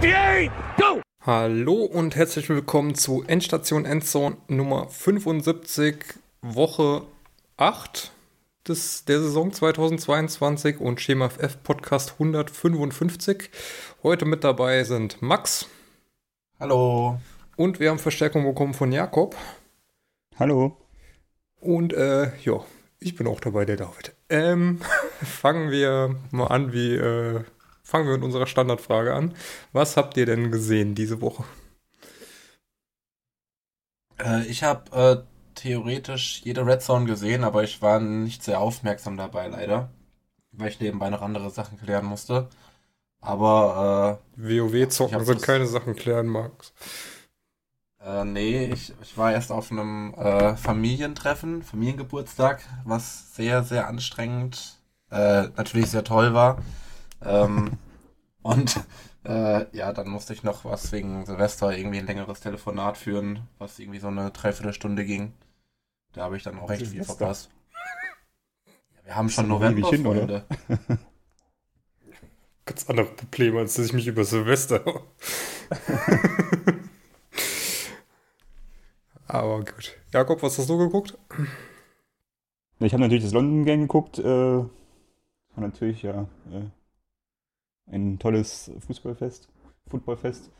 58, go! Hallo und herzlich willkommen zu Endstation Endzone Nummer 75, Woche 8 des, der Saison 2022 und Schema F Podcast 155. Heute mit dabei sind Max. Hallo. Und wir haben Verstärkung bekommen von Jakob. Hallo. Und äh, ja, ich bin auch dabei, der David. Ähm, fangen wir mal an, wie äh, fangen wir mit unserer Standardfrage an. Was habt ihr denn gesehen diese Woche? Äh, ich habe äh, theoretisch jede Red Zone gesehen, aber ich war nicht sehr aufmerksam dabei, leider. Weil ich nebenbei noch andere Sachen klären musste. Aber äh, WoW zocken sind keine Sachen klären, Max. Äh, nee, ich, ich war erst auf einem äh, Familientreffen, Familiengeburtstag, was sehr, sehr anstrengend, äh, natürlich sehr toll war. Ähm, und äh, ja, dann musste ich noch was wegen Silvester irgendwie ein längeres Telefonat führen, was irgendwie so eine Dreiviertelstunde ging. Da habe ich dann auch recht viel verpasst. Ja, wir haben schon November, hin, Freunde. Ganz andere Probleme, als dass ich mich über Silvester. Aber gut. Jakob, was hast du geguckt? Ich habe natürlich das London Game geguckt. Äh, war natürlich ja äh, ein tolles Fußballfest, Footballfest.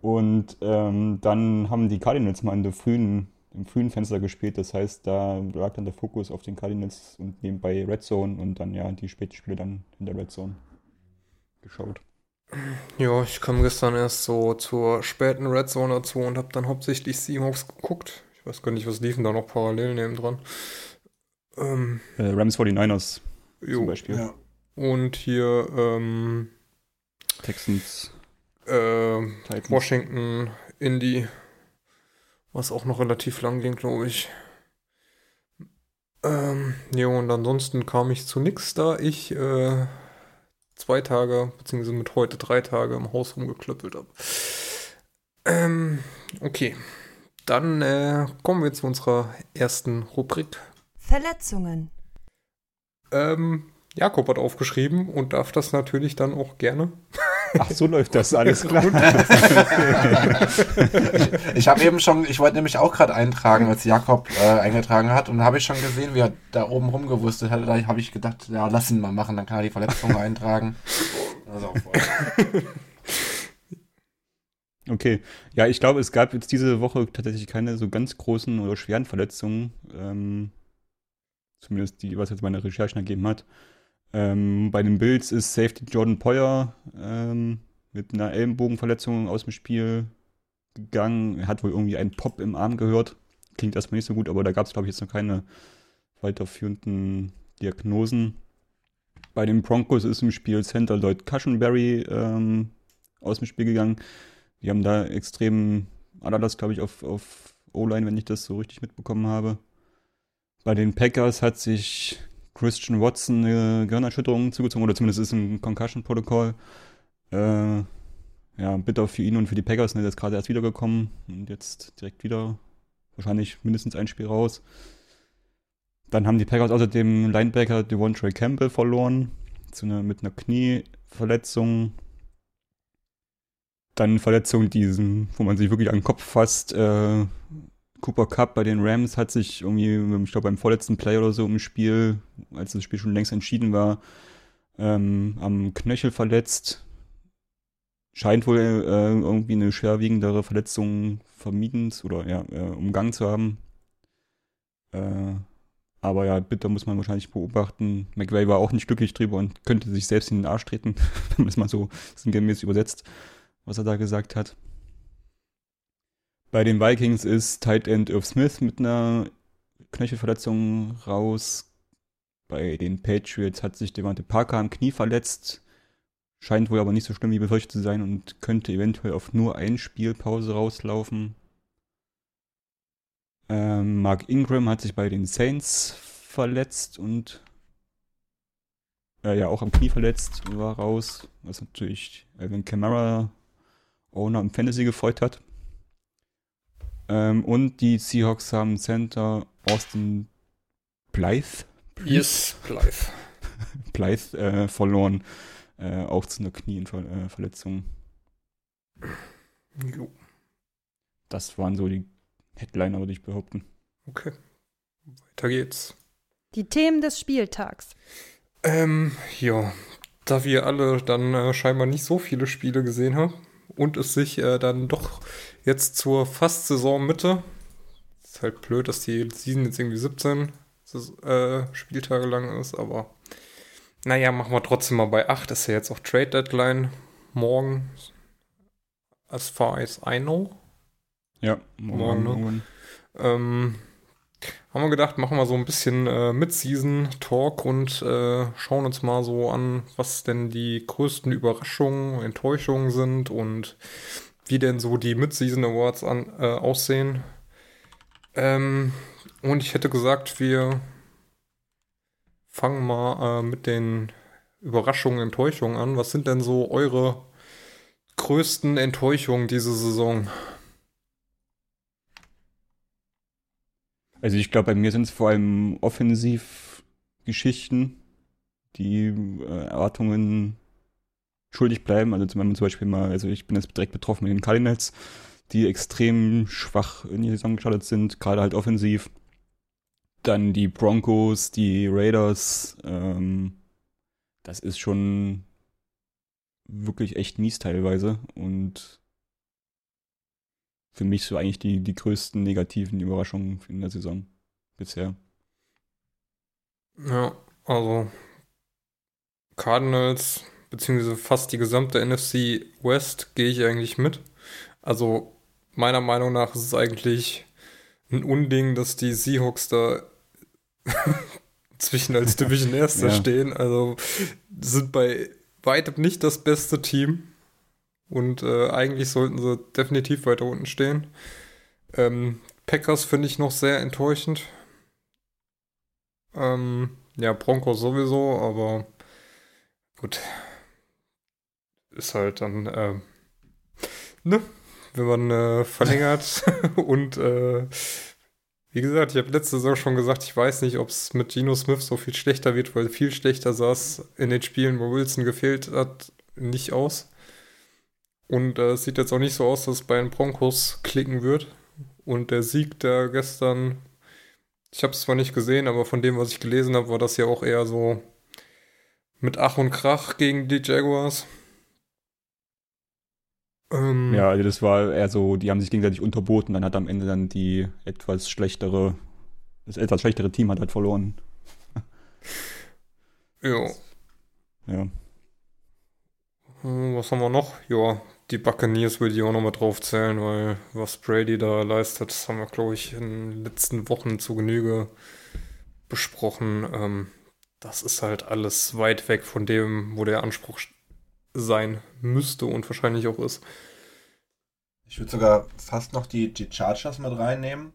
Und ähm, dann haben die Cardinals mal in der frühen, im frühen Fenster gespielt. Das heißt, da lag dann der Fokus auf den Cardinals und nebenbei Red Zone und dann ja die späten Spiele dann in der Red Zone geschaut. Ja, ich kam gestern erst so zur späten Red Zone dazu und habe dann hauptsächlich Seahawks geguckt. Ich weiß gar nicht, was liefen da noch parallel neben dran. Ähm, äh, Rams 49ers jo, zum Beispiel. Ja. Und hier ähm, Texans. Äh, Washington, Indy, was auch noch relativ lang ging, glaube ich. Ähm, ja, und ansonsten kam ich zu nix, da ich äh, zwei Tage, beziehungsweise mit heute drei Tage im Haus rumgeklöppelt habe. Ähm, okay. Dann äh, kommen wir zu unserer ersten Rubrik. Verletzungen. Ähm, Jakob hat aufgeschrieben und darf das natürlich dann auch gerne. Ach, so läuft das alles klar. ich, ich habe eben schon, ich wollte nämlich auch gerade eintragen, als Jakob äh, eingetragen hat und habe ich schon gesehen, wie er da oben rumgewurstet hat. Da habe ich gedacht, ja, lass ihn mal machen, dann kann er die Verletzung eintragen. Also Okay, ja, ich glaube, es gab jetzt diese Woche tatsächlich keine so ganz großen oder schweren Verletzungen. Ähm, zumindest die, was jetzt meine Recherchen ergeben hat. Ähm, bei den Bills ist Safety Jordan Poyer ähm, mit einer Ellenbogenverletzung aus dem Spiel gegangen. Er hat wohl irgendwie einen Pop im Arm gehört. Klingt erstmal nicht so gut, aber da gab es, glaube ich, jetzt noch keine weiterführenden Diagnosen. Bei den Broncos ist im Spiel Center Lloyd Cushenberry ähm, aus dem Spiel gegangen. Die haben da extrem Adalas, glaube ich, auf, auf O-Line, wenn ich das so richtig mitbekommen habe. Bei den Packers hat sich Christian Watson eine Gehirnerschütterung zugezogen, oder zumindest ist ein Concussion-Protokoll. Äh, ja, bitter für ihn und für die Packers, ne, der ist gerade erst wiedergekommen und jetzt direkt wieder wahrscheinlich mindestens ein Spiel raus. Dann haben die Packers außerdem Linebacker Devontre Campbell verloren, zu einer, mit einer Knieverletzung. Dann Verletzung, die, wo man sich wirklich an den Kopf fasst. Äh, Cooper Cup bei den Rams hat sich irgendwie, ich glaube beim vorletzten Play oder so im Spiel, als das Spiel schon längst entschieden war, ähm, am Knöchel verletzt. Scheint wohl äh, irgendwie eine schwerwiegendere Verletzung vermieden oder ja, äh, umgangen zu haben. Äh, aber ja, bitte muss man wahrscheinlich beobachten. McVay war auch nicht glücklich drüber und könnte sich selbst in den Arsch treten, wenn man es mal so sinngemäß übersetzt, was er da gesagt hat. Bei den Vikings ist Tight End Irv Smith mit einer Knöchelverletzung raus. Bei den Patriots hat sich Devante Parker am Knie verletzt. Scheint wohl aber nicht so schlimm wie befürchtet zu sein und könnte eventuell auf nur ein Spielpause rauslaufen. Ähm, Mark Ingram hat sich bei den Saints verletzt und äh, ja auch am Knie verletzt, war raus, was natürlich Alvin Kamara Owner im Fantasy gefreut hat. Ähm, und die Seahawks haben Center Austin Blythe. Yes, Blythe. Blythe äh, verloren. Äh, auch zu einer Knieverletzung. Jo. Das waren so die Headliner, würde ich behaupten. Okay. Weiter geht's. Die Themen des Spieltags. Ähm, ja. Da wir alle dann äh, scheinbar nicht so viele Spiele gesehen haben und es sich äh, dann doch jetzt zur fast Saisonmitte, ist halt blöd, dass die Season jetzt irgendwie 17 äh, Spieltage lang ist, aber naja, machen wir trotzdem mal bei 8. Ist ja jetzt auch Trade Deadline morgen. As far as I know. Ja, morgen. morgen ne? ähm, haben wir gedacht, machen wir so ein bisschen äh, Mid-Season-Talk und äh, schauen uns mal so an, was denn die größten Überraschungen, Enttäuschungen sind und wie denn so die Mid-Season Awards äh, aussehen. Ähm, und ich hätte gesagt, wir fangen mal äh, mit den Überraschungen, Enttäuschungen an. Was sind denn so eure größten Enttäuschungen diese Saison? Also ich glaube, bei mir sind es vor allem Offensivgeschichten, die äh, Erwartungen schuldig bleiben. Also zum Beispiel mal, also ich bin jetzt direkt betroffen mit den Cardinals, die extrem schwach in die Saison gestartet sind, gerade halt offensiv. Dann die Broncos, die Raiders, ähm, das ist schon wirklich echt mies teilweise und für mich so eigentlich die, die größten negativen Überraschungen in der Saison bisher. Ja, also Cardinals, beziehungsweise fast die gesamte NFC West gehe ich eigentlich mit. Also meiner Meinung nach ist es eigentlich ein Unding, dass die Seahawks da zwischen als Division Erster ja. stehen. Also sind bei weitem nicht das beste Team. Und äh, eigentlich sollten sie definitiv weiter unten stehen. Ähm, Packers finde ich noch sehr enttäuschend. Ähm, ja, Broncos sowieso, aber gut. Ist halt dann, äh, ne? Wenn man äh, verlängert und äh, wie gesagt, ich habe letzte Saison schon gesagt, ich weiß nicht, ob es mit Geno Smith so viel schlechter wird, weil viel schlechter sah es in den Spielen, wo Wilson gefehlt hat, nicht aus. Und äh, es sieht jetzt auch nicht so aus, dass es bei den Broncos klicken wird. Und der Sieg da gestern, ich habe es zwar nicht gesehen, aber von dem, was ich gelesen habe, war das ja auch eher so mit Ach und Krach gegen die Jaguars. Ähm, ja, also das war eher so, die haben sich gegenseitig unterboten, dann hat am Ende dann die etwas schlechtere, das etwas schlechtere Team hat halt verloren. ja. Ja. Hm, was haben wir noch? Ja, die Buccaneers würde ich auch nochmal drauf zählen, weil was Brady da leistet, das haben wir, glaube ich, in den letzten Wochen zu Genüge besprochen. Ähm, das ist halt alles weit weg von dem, wo der Anspruch sein müsste und wahrscheinlich auch ist. Ich würde sogar fast noch die, die Chargers mit reinnehmen,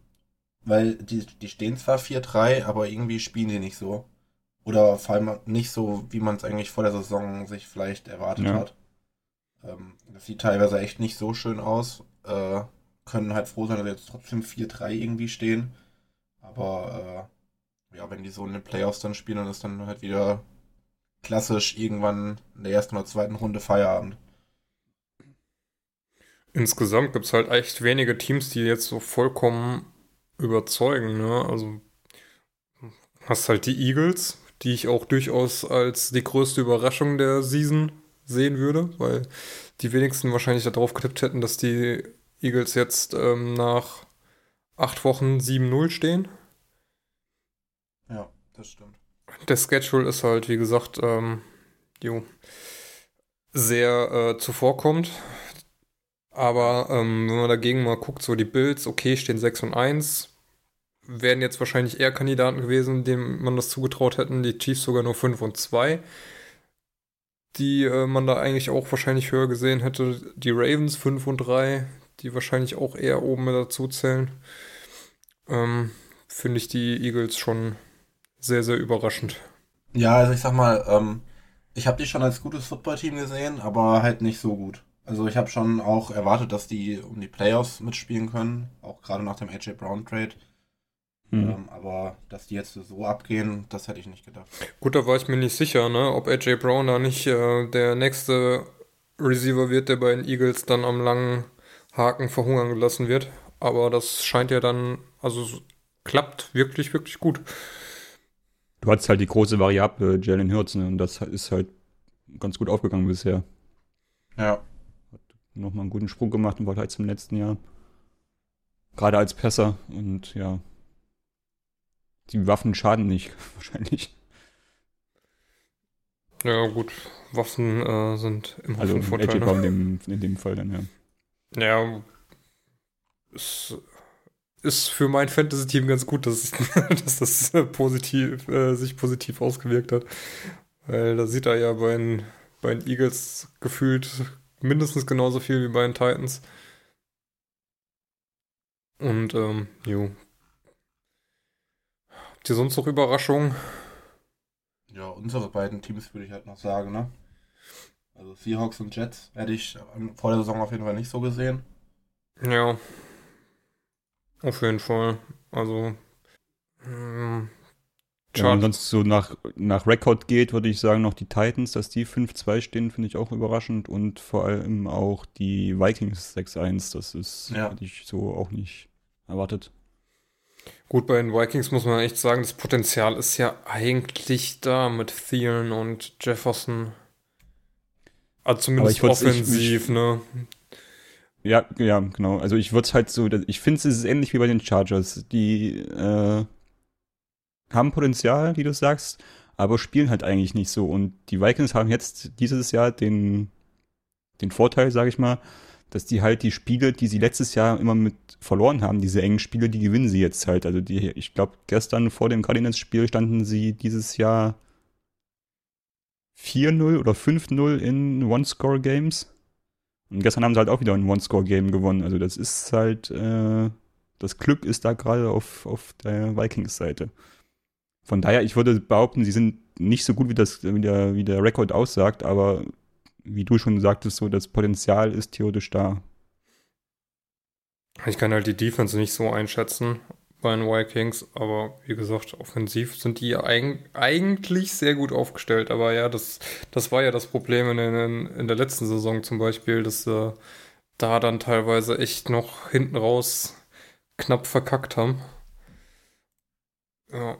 weil die, die stehen zwar 4-3, aber irgendwie spielen die nicht so. Oder vor allem nicht so, wie man es eigentlich vor der Saison sich vielleicht erwartet ja. hat. Ähm, das sieht teilweise echt nicht so schön aus. Äh, können halt froh sein, dass sie jetzt trotzdem 4-3 irgendwie stehen. Aber äh, ja, wenn die so in den Playoffs dann spielen, dann ist dann halt wieder klassisch irgendwann in der ersten oder zweiten Runde Feierabend. Insgesamt gibt es halt echt wenige Teams, die jetzt so vollkommen überzeugen. Ne? Also hast halt die Eagles, die ich auch durchaus als die größte Überraschung der Season sehen würde, weil die wenigsten wahrscheinlich darauf getippt hätten, dass die Eagles jetzt ähm, nach acht Wochen 7-0 stehen. Ja, das stimmt der Schedule ist halt, wie gesagt, ähm, jo, sehr äh, zuvorkommt. Aber ähm, wenn man dagegen mal guckt, so die Bills, okay, stehen 6 und 1, wären jetzt wahrscheinlich eher Kandidaten gewesen, denen man das zugetraut hätten. Die Chiefs sogar nur 5 und 2, die äh, man da eigentlich auch wahrscheinlich höher gesehen hätte. Die Ravens 5 und 3, die wahrscheinlich auch eher oben dazu zählen. Ähm, Finde ich die Eagles schon sehr, sehr überraschend. Ja, also ich sag mal, ähm, ich habe die schon als gutes Footballteam gesehen, aber halt nicht so gut. Also ich habe schon auch erwartet, dass die um die Playoffs mitspielen können, auch gerade nach dem AJ Brown Trade. Mhm. Ähm, aber dass die jetzt so abgehen, das hätte ich nicht gedacht. Gut, da war ich mir nicht sicher, ne, ob AJ Brown da nicht äh, der nächste Receiver wird, der bei den Eagles dann am langen Haken verhungern gelassen wird. Aber das scheint ja dann, also klappt wirklich, wirklich gut. Du hattest halt die große Variable Jalen Hurts ne? und das ist halt ganz gut aufgegangen bisher. Ja. Hat nochmal einen guten Sprung gemacht im Vergleich zum letzten Jahr. Gerade als Pässer und ja. Die Waffen schaden nicht, wahrscheinlich. Ja, gut. Waffen äh, sind immer Also im Vorteil. Ne? in dem, in dem Fall dann, ja. Ja, es ist für mein Fantasy-Team ganz gut, dass, dass das äh, positiv, äh, sich positiv ausgewirkt hat. Weil da sieht er ja bei den, bei den Eagles gefühlt mindestens genauso viel wie bei den Titans. Und, ähm, jo. Habt ihr sonst noch Überraschungen? Ja, unsere beiden Teams würde ich halt noch sagen, ne? Also Seahawks und Jets hätte ich vor der Saison auf jeden Fall nicht so gesehen. Ja. Auf jeden Fall. Also. Ähm, Wenn man sonst so nach, nach Rekord geht, würde ich sagen, noch die Titans, dass die 5-2 stehen, finde ich auch überraschend. Und vor allem auch die Vikings 6-1. Das ist, Ja. hätte ich so auch nicht erwartet. Gut, bei den Vikings muss man echt sagen, das Potenzial ist ja eigentlich da mit Thielen und Jefferson. Also zumindest würd's- ich- offensiv, ne? Ja, ja, genau. Also ich würde es halt so, ich finde es ist ähnlich wie bei den Chargers. Die äh, haben Potenzial, wie du sagst, aber spielen halt eigentlich nicht so. Und die Vikings haben jetzt dieses Jahr den, den Vorteil, sage ich mal, dass die halt die Spiele, die sie letztes Jahr immer mit verloren haben, diese engen Spiele, die gewinnen sie jetzt halt. Also die, ich glaube, gestern vor dem Cardinals-Spiel standen sie dieses Jahr 4-0 oder 5-0 in One-Score-Games. Und gestern haben sie halt auch wieder ein One-Score-Game gewonnen. Also das ist halt, äh, das Glück ist da gerade auf, auf der Vikings-Seite. Von daher, ich würde behaupten, sie sind nicht so gut, wie, das, wie, der, wie der Rekord aussagt, aber wie du schon sagtest, so das Potenzial ist theoretisch da. Ich kann halt die Defense nicht so einschätzen bei den Vikings, aber wie gesagt, offensiv sind die eig eigentlich sehr gut aufgestellt. Aber ja, das, das war ja das Problem in, in, in der letzten Saison zum Beispiel, dass äh, da dann teilweise echt noch hinten raus knapp verkackt haben. Ja,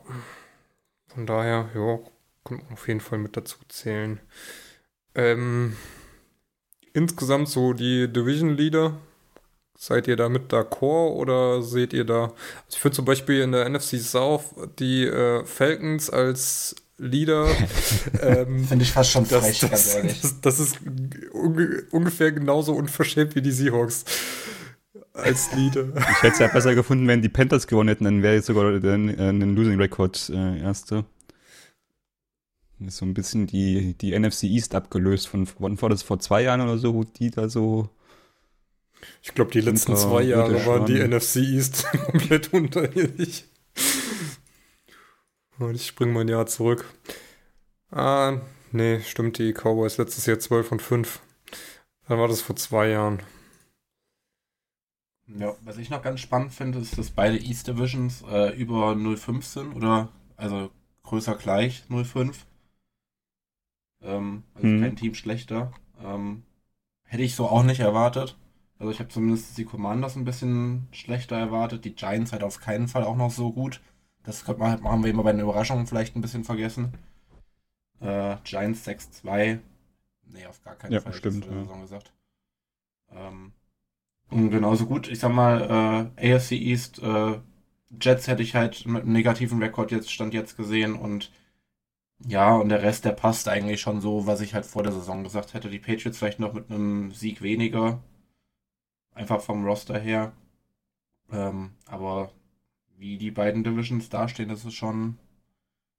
von daher, ja, kann man auf jeden Fall mit dazu zählen. Ähm, insgesamt so die Division Leader, Seid ihr da mit d'accord oder seht ihr da? Also ich finde zum Beispiel in der NFC South die äh, Falcons als Leader. ähm, Finde ich fast schon das, frech, ganz das, ehrlich. das, das ist unge ungefähr genauso unverschämt wie die Seahawks als Leader. Ich hätte es ja besser gefunden, wenn die Panthers gewonnen hätten, dann wäre jetzt sogar der, äh, ein Losing Record äh, erste. Ist so ein bisschen die, die NFC East abgelöst von, wann war das vor zwei Jahren oder so, wo die da so Ich glaube, die letzten zwei Jahre waren die. NFC East komplett unterirdisch. Und ich springe mal ein Jahr zurück. Ah, nee, stimmt, die Cowboys letztes Jahr 12 und 5. Dann war das vor zwei Jahren. Ja, was ich noch ganz spannend finde, ist, dass beide East Divisions äh, über 0,5 sind oder also größer gleich 0,5. Ähm, also Mhm. kein Team schlechter. Ähm, hätte ich so auch nicht erwartet. Also ich habe zumindest die Commanders ein bisschen schlechter erwartet. Die Giants halt auf keinen Fall auch noch so gut. Das könnte man, halt- haben wir immer bei den Überraschungen vielleicht ein bisschen vergessen. Äh, Giants 6-2. Nee, auf gar keinen Ja, Fall. stimmt, ja. so gesagt. Ähm, und genauso gut, ich sag mal, äh, AFC East, äh, Jets hätte ich halt mit einem negativen Rekord jetzt, stand jetzt gesehen und ja, und der Rest, der passt eigentlich schon so, was ich halt vor der Saison gesagt hätte. Die Patriots vielleicht noch mit einem Sieg weniger. Einfach vom Roster her. Ähm, aber wie die beiden Divisions dastehen, das ist schon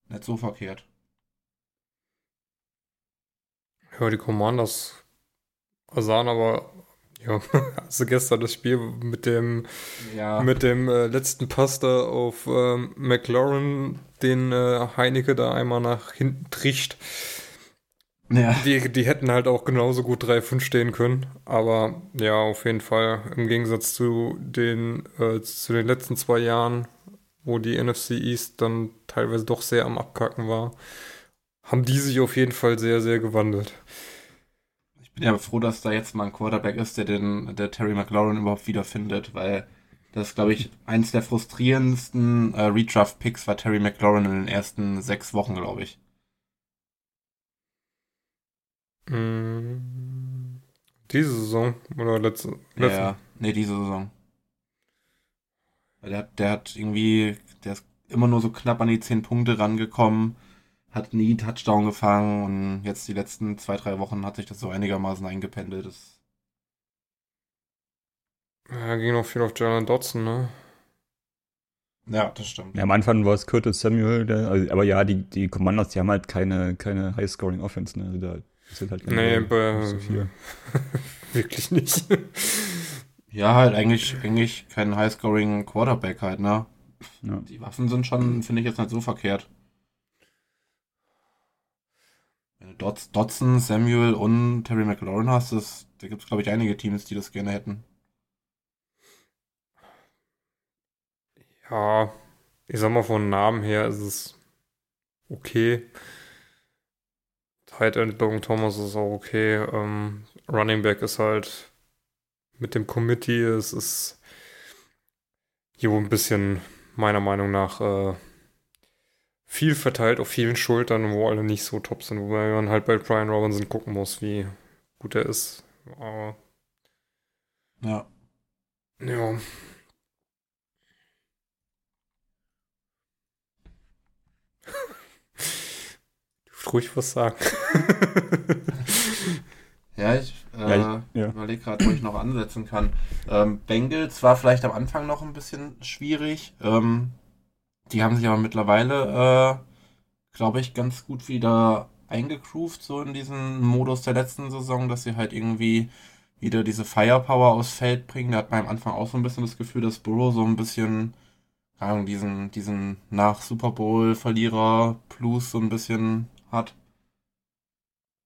nicht so verkehrt. Ja, die Commanders sahen aber, ja, also gestern das Spiel mit dem, Ja, mit dem äh, letzten Pass da auf ähm, McLaurin, den äh, Heineke da einmal nach hinten tricht. ja. Die, die hätten halt auch genauso gut 3-5 stehen können. Aber ja, auf jeden Fall im Gegensatz zu den, äh, zu den letzten zwei Jahren, wo die NFC East dann teilweise doch sehr am Abkacken war, haben die sich auf jeden Fall sehr, sehr gewandelt. Bin ja froh, dass da jetzt mal ein Quarterback ist, der den, der Terry McLaurin überhaupt wiederfindet, weil das, glaube ich, eins der frustrierendsten äh, Redraft-Picks war Terry McLaurin in den ersten sechs Wochen, glaube ich. Mm, diese Saison oder letzte? letzte? Ja, nee, diese Saison. Der hat, der hat irgendwie, der ist immer nur so knapp an die zehn Punkte rangekommen, hat nie Touchdown gefangen und jetzt die letzten zwei, drei Wochen hat sich das so einigermaßen eingependelt. Das Ja, ging noch viel auf Jalen Dodson, ne? ja, das stimmt. Ja, am Anfang war es Curtis Samuel, der, also, aber ja, die, die Commanders, die haben halt keine, keine High-Scoring-Offense, ne? Also da ist halt keine Nee, bei, so viel. wirklich nicht. Ja, halt eigentlich, eigentlich kein High-Scoring Quarterback halt, ne? Ja. Die Waffen sind schon, finde ich jetzt nicht so verkehrt. Wenn du Dodson, Samuel und Terry McLaurin hast, das, da gibt es, glaube ich, einige Teams, die das gerne hätten. Ja, ich sag mal, von Namen her ist es okay. Tight End Logan Thomas ist auch okay. Ähm, Running Back ist halt mit dem Committee, es ist hier wohl ein bisschen meiner Meinung nach äh, viel verteilt auf vielen Schultern, wo alle nicht so top sind, wobei man halt bei Brian Robinson gucken muss, wie gut er ist. Aber Ja. ja. Du ruhig was sagen. Ja, ich, äh, Ja, ich- ja. überlege gerade, wo ich noch ansetzen kann. Ähm, Bengals war vielleicht am Anfang noch ein bisschen schwierig. Ähm, die haben sich aber mittlerweile, äh, glaube ich, ganz gut wieder eingegroovt, so in diesen Modus der letzten Saison, dass sie halt irgendwie wieder diese Firepower aufs Feld bringen. Da hat man am Anfang auch so ein bisschen das Gefühl, dass Burrow so ein bisschen, keine Ahnung, diesen, diesen nach Super Bowl-Verlierer Plus so ein bisschen hat.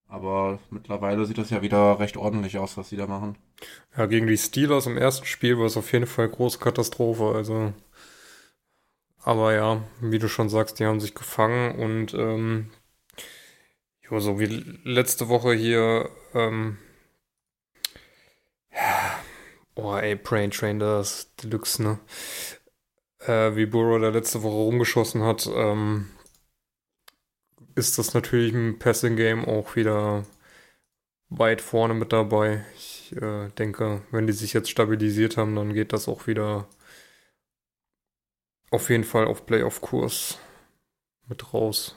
Aber mittlerweile sieht das ja wieder recht ordentlich aus, was sie da machen. Ja, gegen die Steelers im ersten Spiel war es auf jeden Fall eine große Katastrophe. Also, aber ja, wie du schon sagst, die haben sich gefangen und ähm, jo, so wie letzte Woche hier, ähm, ja, oh ey, Brain Train, das Deluxe, ne? Äh, wie Burrow da letzte Woche rumgeschossen hat, ähm, ist das natürlich im Passing Game auch wieder weit vorne mit dabei. Ich äh, denke, wenn die sich jetzt stabilisiert haben, dann geht das auch wieder auf jeden Fall auf Playoff-Kurs mit raus.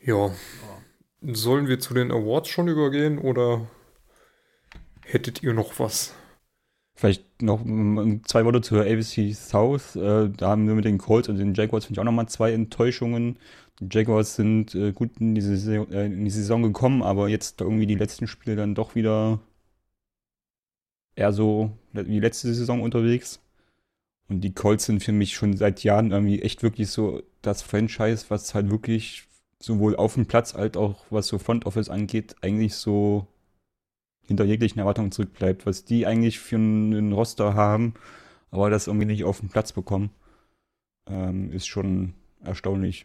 Ja. Sollen wir zu den Awards schon übergehen oder hättet ihr noch was? Vielleicht noch zwei Worte zur ABC South. Äh, da haben wir mit den Colts und den Jaguars, finde ich, auch nochmal zwei Enttäuschungen. Die Jaguars sind äh, gut in die, Saison, äh, in die Saison gekommen, aber jetzt irgendwie die letzten Spiele dann doch wieder eher so wie letzte Saison unterwegs. Und die Colts sind für mich schon seit Jahren irgendwie echt wirklich so das Franchise, was halt wirklich sowohl auf dem Platz als auch was so Front Office angeht, eigentlich so hinter jeglichen Erwartungen zurückbleibt, was die eigentlich für einen Roster haben, aber das irgendwie nicht auf den Platz bekommen, ähm, ist schon erstaunlich.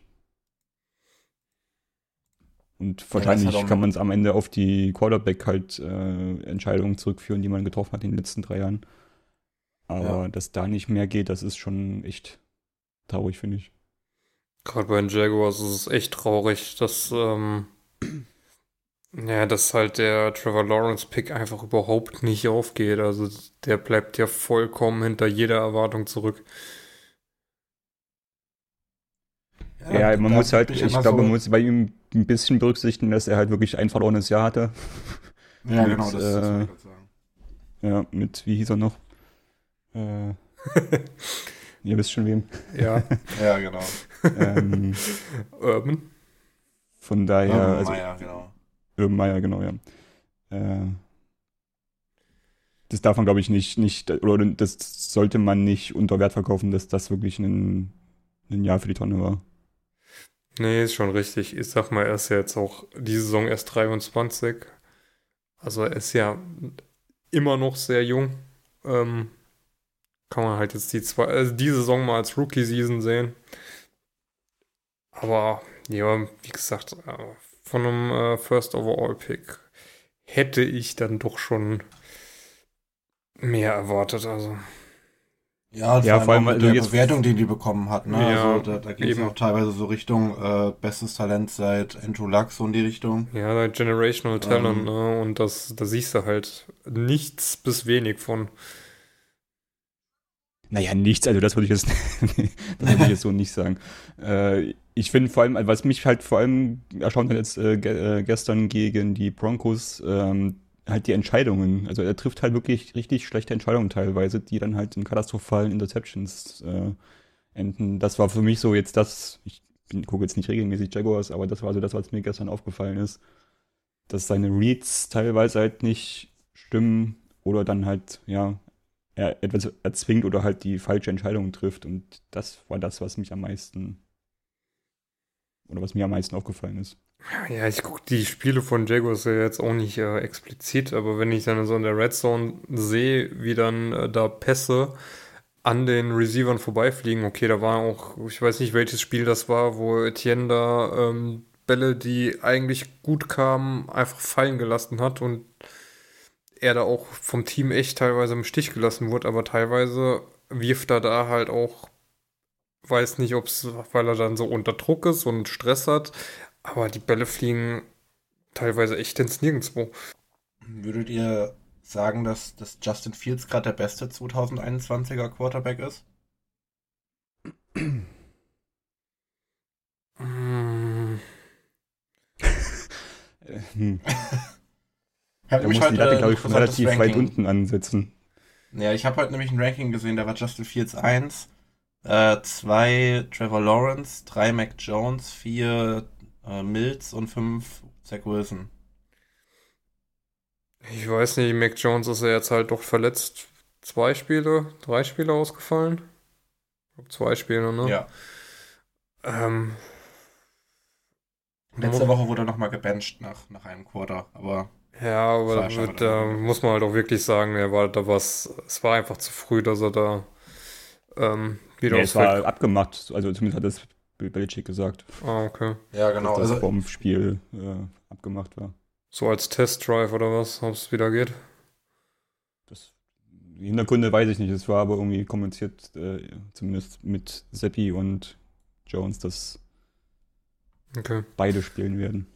Und wahrscheinlich auch kann man es am Ende auf die Quarterback halt äh, Entscheidungen zurückführen, die man getroffen hat in den letzten drei Jahren. Aber Ja. dass da nicht mehr geht, das ist schon echt traurig, finde ich. Gerade bei den Jaguars ist es echt traurig, dass, ähm, ja, dass halt der Trevor Lawrence-Pick einfach überhaupt nicht aufgeht. Also der bleibt ja vollkommen hinter jeder Erwartung zurück. Ja, man da muss halt, ich immer glaube, so- man muss bei ihm ein bisschen berücksichtigen, dass er halt wirklich ein verlorenes Jahr hatte. Ja, mit, genau, das, das äh, wollte ich gerade sagen. Ja, mit, wie hieß er noch? Äh, ihr wisst schon wem. Ja, Ja, genau. ähm, Urban. von daher, Ja, also Meier, genau. Urban Meyer, genau, ja. Äh, das darf man, glaube ich, nicht, nicht, oder das sollte man nicht unter Wert verkaufen, dass das wirklich ein, ein Jahr für die Tonne war. Nee, ist schon richtig. Ich sag mal, er ist ja jetzt auch die Saison erst 23. Also er ist ja immer noch sehr jung. Ähm, kann man halt jetzt die zwei, also die Saison mal als Rookie-Season sehen. Aber ja, wie gesagt, äh, von einem äh, First Overall Pick hätte ich dann doch schon mehr erwartet. Also. Ja, Ja, vor allem, mit also der jetzt- Bewertung, die die bekommen hat. Ne? Ja, also da, da geht es eben. auch teilweise so Richtung äh, bestes Talent seit Andrew Luck, so in die Richtung. Ja, like Generational Talent, Ähm. ne? Und das, da siehst du halt nichts bis wenig von. Naja, nichts, also das würde ich jetzt, das würde ich jetzt so nicht sagen. Äh, ich finde vor allem, also was mich halt vor allem erstaunt hat jetzt äh, ge äh, gestern gegen die Broncos, ähm, halt die Entscheidungen. Also er trifft halt wirklich richtig schlechte Entscheidungen teilweise, die dann halt in katastrophalen Interceptions äh, enden. Das war für mich so jetzt das, ich gucke jetzt nicht regelmäßig Jaguars, aber das war so das, was mir gestern aufgefallen ist, dass seine Reads teilweise halt nicht stimmen oder dann halt, ja, er etwas erzwingt oder halt die falsche Entscheidung trifft. Und das war das, was mich am meisten oder was mir am meisten aufgefallen ist. Ja, ich gucke die Spiele von Jaguars ja jetzt auch nicht äh, explizit, aber wenn ich dann so in der Red Zone sehe, wie dann äh, da Pässe an den Receivern vorbeifliegen, okay, da war auch, ich weiß nicht, welches Spiel das war, wo Etienne da ähm, Bälle, die eigentlich gut kamen, einfach fallen gelassen hat und er da auch vom Team echt teilweise im Stich gelassen wurde, aber teilweise wirft er da halt auch, weiß nicht, ob es, weil er dann so unter Druck ist und Stress hat, aber die Bälle fliegen teilweise echt ins Nirgendwo. Würdet ihr sagen, dass, dass Justin Fields gerade der beste 2021er Quarterback ist? Mm, Äh, hm. Ich habe Da nämlich muss die Latte, glaube ich, interessantes relativ weit Ranking. unten ansetzen. Ja, ich habe heute nämlich ein Ranking gesehen, da war Justin Fields 1, 2 Trevor Lawrence, 3 Mac Jones, 4 äh, Mills und 5 Zach Wilson. Ich weiß nicht, Mac Jones ist ja jetzt halt doch verletzt. Zwei Spiele, drei Spiele ausgefallen. Ich glaub, zwei Spiele, ne? Ja. Ähm, Letzte Woche wurde er nochmal gebencht nach, nach einem Quarter, aber ja, aber war da, wieder- muss man halt auch wirklich sagen, er war da was, es war einfach zu früh, dass er da ähm, wieder Nee, es war abgemacht, also zumindest hat das Bill Belichick gesagt, Ah, okay. ja genau. dass das Also, Spiel äh, abgemacht war. So als Testdrive oder was, ob es wieder geht. Das, die Hintergründe weiß ich nicht, es war aber irgendwie kommuniziert, äh, zumindest mit Seppi und Jones, dass Okay. beide spielen werden.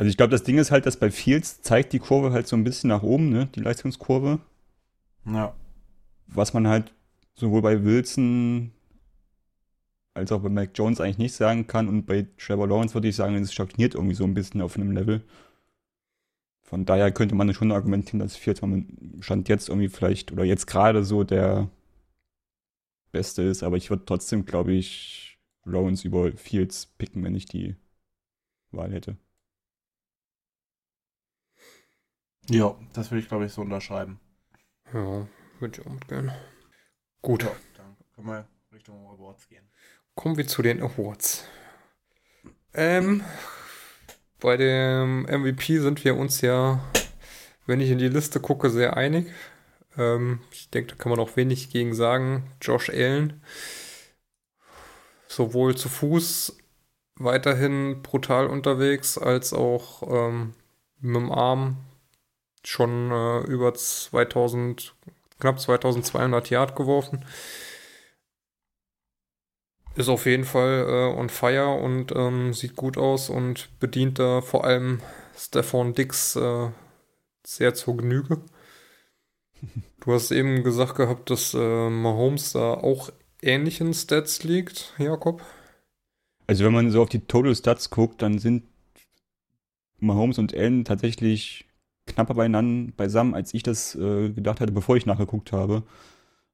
Also ich glaube, das Ding ist halt, dass bei Fields zeigt die Kurve halt so ein bisschen nach oben, ne? Die Leistungskurve. ja. Was man halt sowohl bei Wilson als auch bei Mac Jones eigentlich nicht sagen kann. Und bei Trevor Lawrence würde ich sagen, es stagniert irgendwie so ein bisschen auf einem Level. Von daher könnte man schon argumentieren, dass Fields Stand jetzt irgendwie vielleicht oder jetzt gerade so der Beste ist. Aber ich würde trotzdem, glaube ich, Lawrence über Fields picken, wenn ich die Wahl hätte. Ja, das würde ich glaube ich so unterschreiben. Ja, würde ich auch mitgehen. Gut, Ja, dann können wir Richtung Awards gehen. kommen wir zu den Awards. Ähm, bei dem MVP sind wir uns ja, wenn ich in die Liste gucke, sehr einig. Ähm, ich denke, da kann man auch wenig gegen sagen. Josh Allen, sowohl zu Fuß weiterhin brutal unterwegs, als auch ähm, mit dem Arm schon äh, über 2000, knapp 2200 Yard geworfen. Ist auf jeden Fall äh, on fire und ähm, sieht gut aus und bedient da vor allem Stefan Dix äh, sehr zur Genüge. Du hast eben gesagt gehabt, dass äh, Mahomes da auch ähnlichen Stats liegt, Jakob. Also wenn man so auf die Total Stats guckt, dann sind Mahomes und Allen tatsächlich knapper beieinander, beisammen, als ich das äh, gedacht hatte, bevor ich nachgeguckt habe.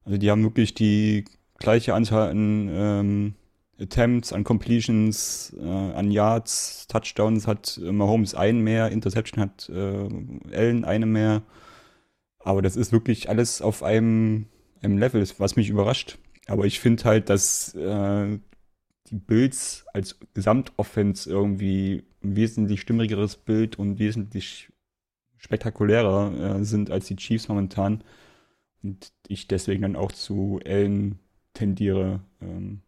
Also die haben wirklich die gleiche Anzahl an ähm, Attempts, an Completions, äh, an Yards, Touchdowns hat äh, Mahomes einen mehr, Interception hat äh, Allen eine mehr. Aber das ist wirklich alles auf einem, einem Level, was mich überrascht. Aber ich finde halt, dass äh, die Bills als Gesamtoffense irgendwie ein wesentlich stimmrigeres Bild und wesentlich spektakulärer äh, sind als die Chiefs momentan. Und ich deswegen dann auch zu Allen tendiere. Ähm,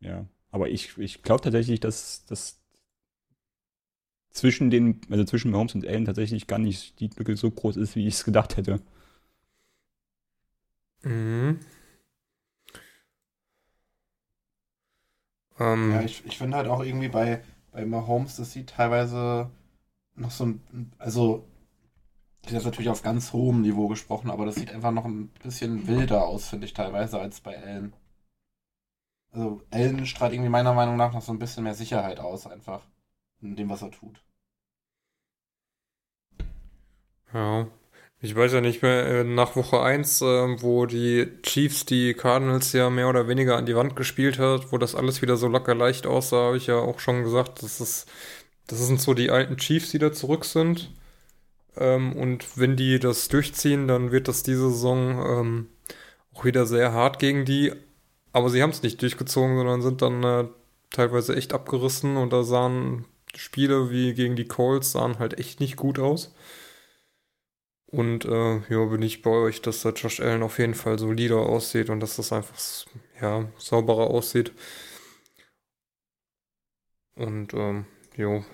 ja, aber ich, ich glaube tatsächlich, dass, dass zwischen den, also zwischen Mahomes und Allen tatsächlich gar nicht die Lücke so groß ist, wie ich es gedacht hätte. Mhm. Ähm, Ja, ich, ich finde halt auch irgendwie bei, bei Mahomes, das sieht teilweise noch so ein, also, ist jetzt natürlich auf ganz hohem Niveau gesprochen, aber das sieht einfach noch ein bisschen wilder aus, finde ich teilweise, als bei Allen. Also, Allen strahlt irgendwie meiner Meinung nach noch so ein bisschen mehr Sicherheit aus, einfach, in dem, was er tut. Ja, ich weiß ja nicht mehr, äh, nach Woche 1, äh, wo die Chiefs die Cardinals ja mehr oder weniger an die Wand gespielt hat, wo das alles wieder so locker leicht aussah, habe ich ja auch schon gesagt, das ist, das sind so die alten Chiefs, die da zurück sind. Ähm, und wenn die das durchziehen, dann wird das diese Saison ähm, auch wieder sehr hart gegen die. Aber sie haben es nicht durchgezogen, sondern sind dann äh, teilweise echt abgerissen und da sahen Spiele wie gegen die Colts sahen halt echt nicht gut aus. Und äh, ja, bin ich bei euch, dass der Josh Allen auf jeden Fall solider aussieht und dass das einfach ja, sauberer aussieht. Und ähm, jo,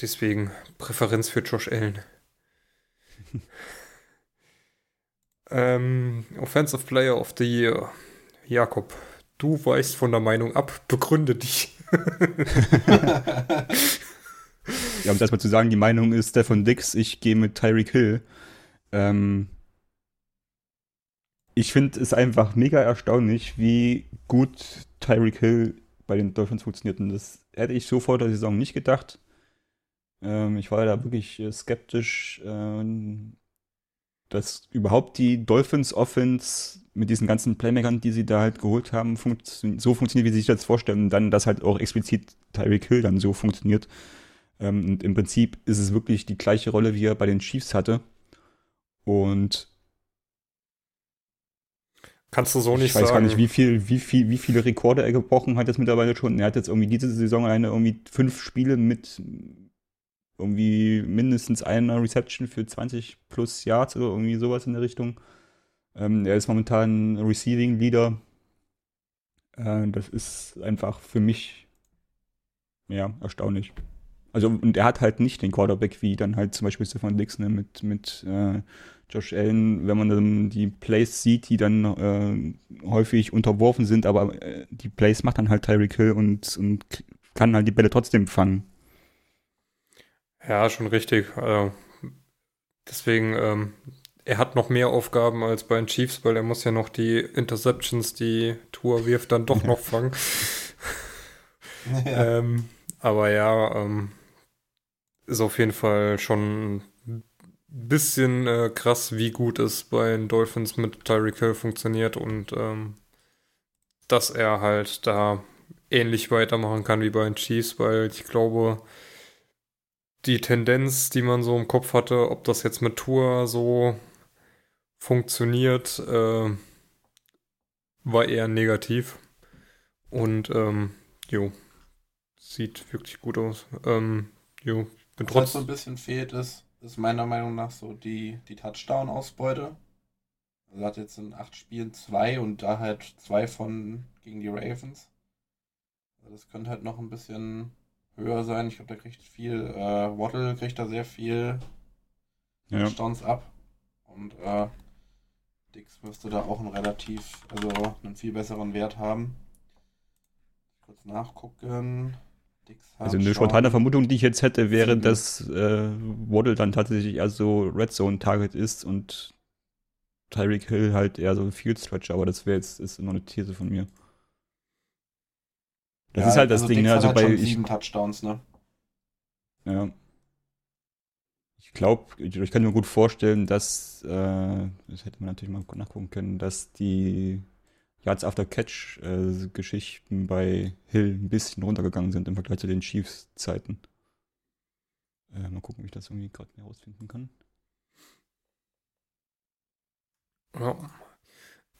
deswegen Präferenz für Josh Allen. ähm, Offensive Player of the Year. Jakob, du weichst von der Meinung ab, begründe dich. Ja, um das mal zu sagen, die Meinung ist Stefan Dix, ich gehe mit Tyreek Hill. Ähm, ich finde es einfach mega erstaunlich, wie gut Tyreek Hill bei den Dolphins funktioniert. Und das hätte ich so vor der Saison nicht gedacht. Ähm, ich war da wirklich äh, skeptisch, ähm, dass überhaupt die Dolphins Offense mit diesen ganzen Playmakern, die sie da halt geholt haben, funkt so funktioniert, wie sie sich das vorstellen. Und dann, dass halt auch explizit Tyreek Hill dann so funktioniert. Ähm, und im Prinzip ist es wirklich die gleiche Rolle, wie er bei den Chiefs hatte. Und Kannst du so nicht ich weiß sagen. gar nicht, wie viel, wie viel, wie viele Rekorde er gebrochen hat jetzt mittlerweile schon. Er hat jetzt irgendwie diese Saison alleine irgendwie fünf Spiele mit irgendwie mindestens einer Reception für 20 plus Yards oder irgendwie sowas in der Richtung. Ähm, er ist momentan Receiving Leader. Äh, das ist einfach für mich ja erstaunlich. Also und er hat halt nicht den Quarterback wie dann halt zum Beispiel Stefan Dix ne, mit mit äh, Josh Allen, wenn man dann die Plays sieht, die dann äh, häufig unterworfen sind, aber äh, die Plays macht dann halt Tyreek Hill und, und kann halt die Bälle trotzdem fangen. Ja, schon richtig. Also, deswegen, ähm, er hat noch mehr Aufgaben als bei den Chiefs, weil er muss ja noch die Interceptions, die Tour wirft, dann doch noch fangen. Ja. ähm, aber ja, ähm, ist auf jeden Fall schon ein bisschen äh, krass, wie gut es bei den Dolphins mit Tyreek Hill funktioniert und ähm, dass er halt da ähnlich weitermachen kann wie bei den Chiefs, weil ich glaube, die Tendenz, die man so im Kopf hatte, ob das jetzt mit Tour so funktioniert, äh, war eher negativ. Und ähm, jo, sieht wirklich gut aus. Ähm, jo, bin Was halt so trotzdem. ein bisschen fehlt, ist, ist meiner Meinung nach so die, die Touchdown-Ausbeute. Also er hat jetzt in acht Spielen zwei und da halt zwei von gegen die Ravens. Also das könnte halt noch ein bisschen höher sein. Ich glaube, der kriegt viel, äh, Waddle kriegt da sehr viel Ja. Touchdowns ab. Und äh, Dix müsste da auch einen relativ, also einen viel besseren Wert haben. Kurz nachgucken. Dix hat Also eine spontane Vermutung, die ich jetzt hätte, wäre, dass äh, Waddle dann tatsächlich eher so Red Zone Target ist und Tyreek Hill halt eher so ein Field Stretcher, aber das wäre jetzt ist nur eine These von mir. Das Ja, ist halt das also Ding, Dix ne? Also halt bei schon ich, sieben Touchdowns, ne? ja. Ich glaube, ich, ich kann mir gut vorstellen, dass, äh, das hätte man natürlich mal nachgucken können, dass die Yards after Catch äh, Geschichten bei Hill ein bisschen runtergegangen sind im Vergleich zu den Chiefs Zeiten. Äh, mal gucken, ob ich das irgendwie gerade herausfinden kann. Ja.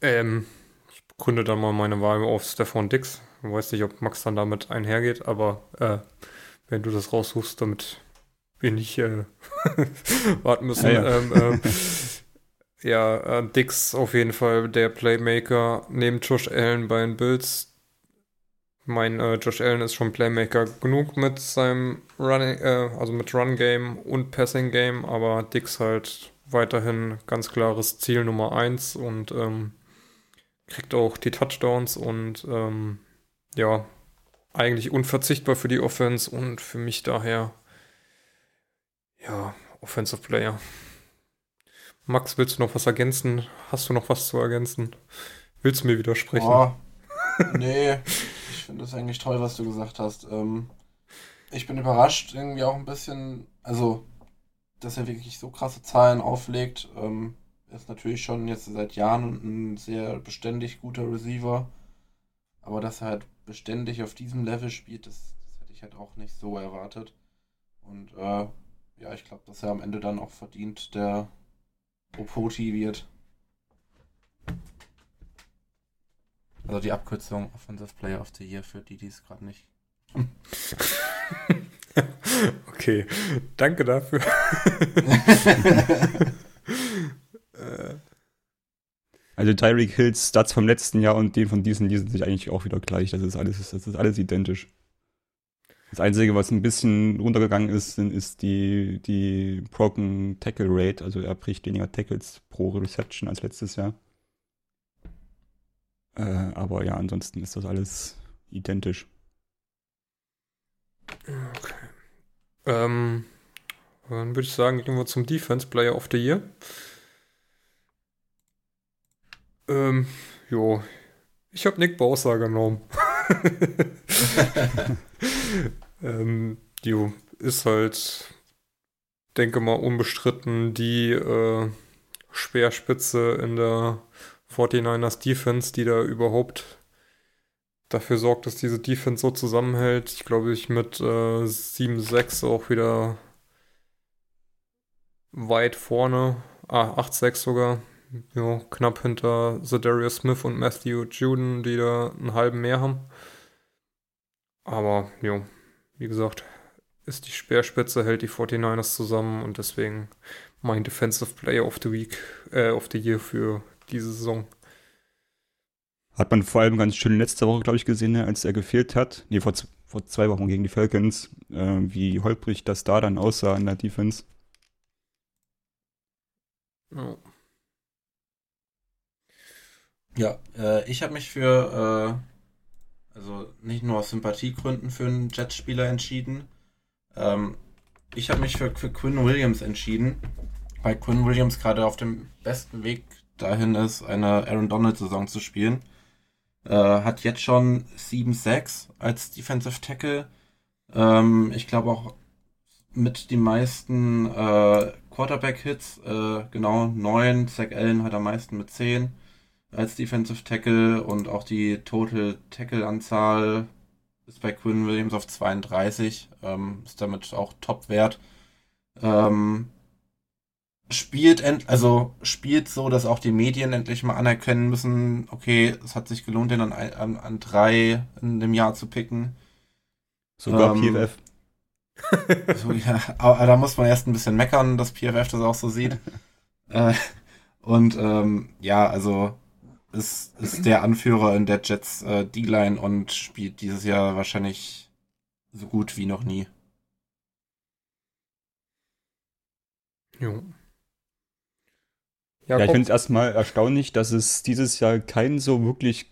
Ähm, ich begründe dann mal meine Wahl auf Stefan Dix. Ich weiß nicht, ob Max dann damit einhergeht, aber äh, wenn du das raussuchst, damit wir nicht äh, warten müssen. Ja, ja. Ähm, ähm, ja, äh, Dix auf jeden Fall der Playmaker neben Josh Allen bei den Bills. mein äh, Josh Allen ist schon Playmaker genug mit seinem Running, äh, also mit Run Game und Passing Game, aber Dix halt weiterhin ganz klares Ziel Nummer 1 und ähm, kriegt auch die Touchdowns und ähm, ja, eigentlich unverzichtbar für die Offense und für mich daher ja, Offensive Player. Max, willst du noch was ergänzen? Hast du noch was zu ergänzen? Willst du mir widersprechen? Oh, nee, ich finde das eigentlich toll, was du gesagt hast. Ähm, ich bin überrascht, irgendwie auch ein bisschen, also, dass er wirklich so krasse Zahlen auflegt. Ähm, er ist natürlich schon jetzt seit Jahren ein sehr beständig guter Receiver. Aber dass er halt beständig auf diesem Level spielt, das, das hätte ich halt auch nicht so erwartet. Und äh, ja, ich glaube, dass er am Ende dann auch verdient der Opoti wird. Also die Abkürzung Offensive Player of the Year für die, die es gerade nicht. okay, danke dafür. Äh. Also Tyreek Hills Stats vom letzten Jahr und den von diesen, die sind sich eigentlich auch wieder gleich. Das ist alles, das ist alles identisch. Das Einzige, was ein bisschen runtergegangen ist, ist die, die Broken Tackle Rate. Also er bricht weniger Tackles pro Reception als letztes Jahr. Äh, aber ja, ansonsten ist das alles identisch. Okay. Ähm, dann würde ich sagen, gehen wir zum Defense Player of the Year. Ähm, jo. Ich habe Nick Bosa genommen. ähm, jo, ist halt, denke mal, unbestritten die äh, Speerspitze in der 49ers Defense, die da überhaupt dafür sorgt, dass diese Defense so zusammenhält. Ich glaube, ich mit äh, 7-6 auch wieder weit vorne. Ah, 8-6 sogar. Ja, knapp hinter Zedarius Smith und Matthew Juden, die da einen halben mehr haben. Aber, ja, wie gesagt, ist die Speerspitze, hält die 49ers zusammen und deswegen mein Defensive Player of the Week, äh, of the Year für diese Saison. Hat man vor allem ganz schön letzte Woche, glaube ich, gesehen, als er gefehlt hat. Nee, vor, vor zwei Wochen gegen die Falcons, äh, wie holprig das da dann aussah in der Defense. Oh. Ja, äh, ich habe mich für, äh, also nicht nur aus Sympathiegründen für einen Jets-Spieler entschieden. Ähm, ich habe mich für, für Quinn Williams entschieden, weil Quinn Williams gerade auf dem besten Weg dahin ist, eine Aaron Donald-Saison zu spielen. Äh, hat jetzt schon 7-6 als Defensive Tackle. Ähm, ich glaube auch mit den meisten äh, Quarterback-Hits, äh, genau 9. Zach Allen hat am meisten mit 10 als Defensive Tackle und auch die Total Tackle-Anzahl ist bei Quinn Williams auf 32. Ähm, ist damit auch Top-Wert. Ähm, spielt end also spielt so, dass auch die Medien endlich mal anerkennen müssen, okay, es hat sich gelohnt, den an, an, an drei in dem Jahr zu picken. Sogar ähm, PFF. So, ja, aber da muss man erst ein bisschen meckern, dass PFF das auch so sieht. äh, und ähm, ja, also ist, ist der Anführer in der Jets äh, D-Line und spielt dieses Jahr wahrscheinlich so gut wie noch nie. Jo. Ja, ja ich finde es erstmal erstaunlich, dass es dieses Jahr keinen so wirklich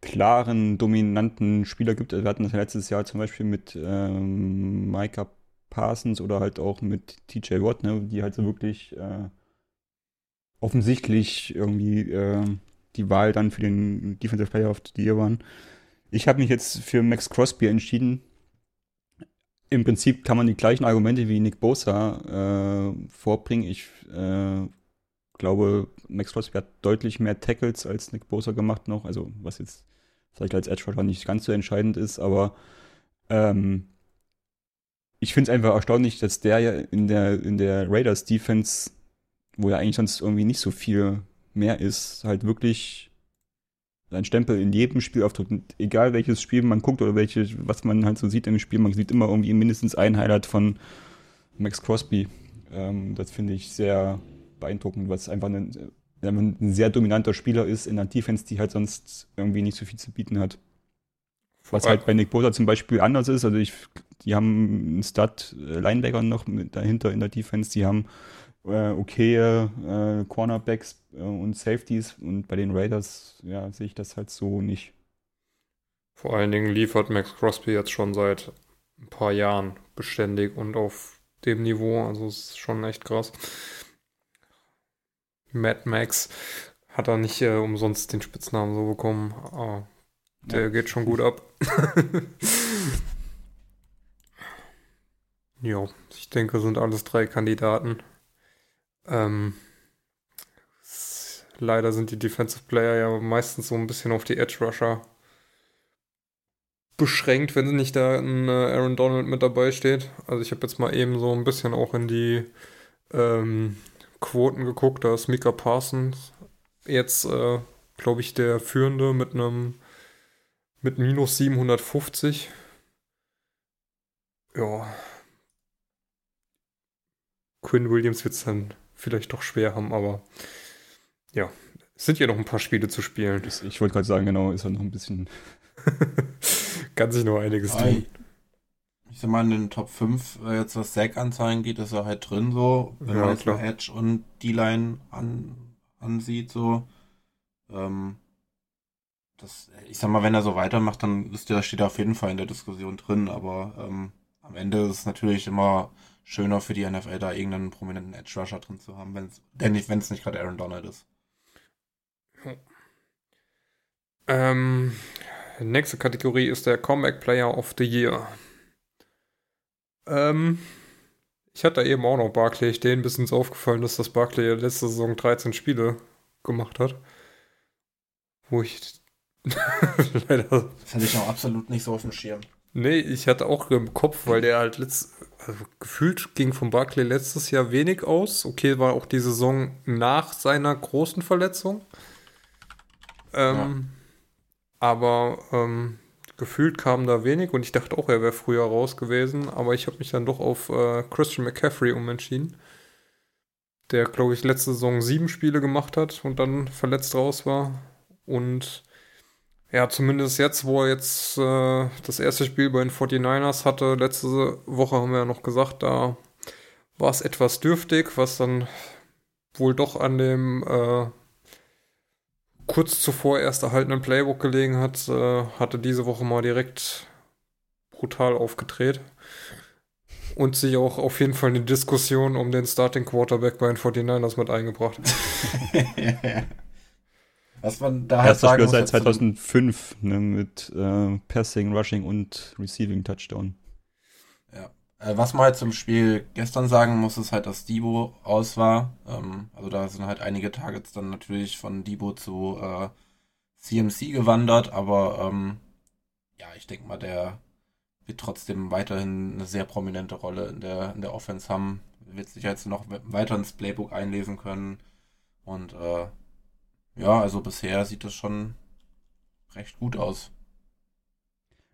klaren, dominanten Spieler gibt. Wir hatten das letztes Jahr zum Beispiel mit ähm, Micah Parsons oder halt auch mit TJ Watt, ne, die halt so wirklich äh, offensichtlich irgendwie äh, die Wahl dann für den Defensive Player of the Year waren. Ich habe mich jetzt für Max Crosby entschieden. Im Prinzip kann man die gleichen Argumente wie Nick Bosa äh, vorbringen. Ich äh, glaube, Max Crosby hat deutlich mehr Tackles als Nick Bosa gemacht noch. Also, was jetzt vielleicht als Edge Rusher nicht ganz so entscheidend ist, aber ähm, ich finde es einfach erstaunlich, dass der ja in der, in der Raiders Defense, wo ja eigentlich sonst irgendwie nicht so viel mehr ist, halt wirklich sein Stempel in jedem Spiel aufdrückt. Und egal welches Spiel man guckt oder welche, was man halt so sieht im Spiel, man sieht immer irgendwie mindestens ein Highlight von Max Crosby. Ähm, das finde ich sehr beeindruckend, was einfach ein, ein sehr dominanter Spieler ist in einer Defense, die halt sonst irgendwie nicht so viel zu bieten hat. Was halt bei Nick Bosa zum Beispiel anders ist. Also ich, die haben einen Stud-Linebacker noch mit dahinter in der Defense. Die haben äh, okay äh, Cornerbacks äh, und Safeties. Und bei den Raiders, ja, sehe ich das halt so nicht. Vor allen Dingen liefert Max Crosby jetzt schon seit ein paar Jahren beständig und auf dem Niveau. Also es ist schon echt krass. Mad Max hat er nicht äh, umsonst den Spitznamen so bekommen. Aber der ja. geht schon gut ab. ja, ich denke, sind alles drei Kandidaten. Ähm, leider sind die Defensive Player ja meistens so ein bisschen auf die Edge Rusher beschränkt, wenn nicht da ein äh, Aaron Donald mit dabei steht. Also ich habe jetzt mal eben so ein bisschen auch in die ähm, Quoten geguckt. Da ist Mika Parsons jetzt, äh, glaube ich, der Führende mit einem mit minus 750. Ja. Quinn Williams wird es dann vielleicht doch schwer haben, aber ja, es sind ja noch ein paar Spiele zu spielen. Ich wollte gerade sagen, genau, ist ja noch ein bisschen Kann sich noch einiges tun. Ich sag mal, in den Top 5, äh, jetzt was Sack-Anzeigen geht, ist er halt drin so. Wenn ja, man jetzt klar. Edge und D-Line an, ansieht, so. Ähm, das, ich sag mal, wenn er so weitermacht, dann ist der, steht er auf jeden Fall in der Diskussion drin, aber ähm, am Ende ist es natürlich immer schöner für die NFL, da irgendeinen prominenten Edge Rusher drin zu haben, wenn's, denn wenn es nicht gerade Aaron Donald ist. Ähm, nächste Kategorie ist der Comeback Player of the Year. Ähm, ich hatte eben auch noch Barclay stehen, bis uns aufgefallen ist, dass Barclay letzte Saison 13 Spiele gemacht hat. Wo ich leider. Das hatte ich auch absolut nicht so auf dem Schirm. Nee, ich hatte auch im Kopf, weil der halt letzt, also gefühlt ging von Barclay letztes Jahr wenig aus. Okay, war auch die Saison nach seiner großen Verletzung. Ähm, ja. Aber ähm, gefühlt kam da wenig und ich dachte auch, er wäre früher raus gewesen. Aber ich habe mich dann doch auf äh, Christian McCaffrey umentschieden. Der, glaube ich, letzte Saison sieben Spiele gemacht hat und dann verletzt raus war. Und ja, zumindest jetzt, wo er jetzt äh, das erste Spiel bei den 49ers hatte, letzte Woche haben wir ja noch gesagt, da war es etwas dürftig, was dann wohl doch an dem äh, kurz zuvor erst erhaltenen Playbook gelegen hat, äh, hatte diese Woche mal direkt brutal aufgedreht und sich auch auf jeden Fall in die Diskussion um den Starting Quarterback bei den 49ers mit eingebracht. Was man da halt sagen muss, seit 2005 ne, mit äh, Passing, Rushing und Receiving Touchdown. Ja. Äh, was man halt zum Spiel gestern sagen muss, ist halt, dass Debo aus war. Ähm, also da sind halt einige Targets dann natürlich von Debo zu äh, CMC gewandert, aber ähm, ja, ich denke mal, der wird trotzdem weiterhin eine sehr prominente Rolle in der, in der Offense haben. Wird sich jetzt noch weiter ins Playbook einlesen können. Und äh, ja, also bisher sieht das schon recht gut aus.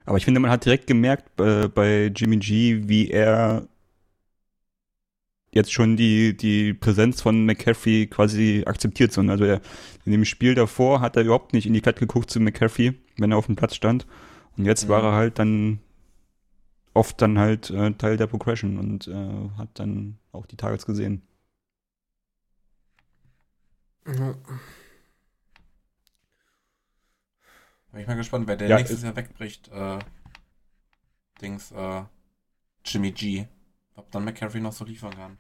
Aber ich finde, man hat direkt gemerkt äh, bei Jimmy G, wie er jetzt schon die, die Präsenz von McCaffrey quasi akzeptiert. So. Also er, in dem Spiel davor hat er überhaupt nicht in die Flat geguckt zu McCaffrey, wenn er auf dem Platz stand. Und jetzt mhm. war er halt dann oft dann halt äh, Teil der Progression und äh, hat dann auch die Targets gesehen. Mhm. Bin ich mal gespannt, wer der ja, nächstes Jahr wegbricht. Äh, Dings, äh, Jimmy G. Ob dann McCaffrey noch so liefern kann.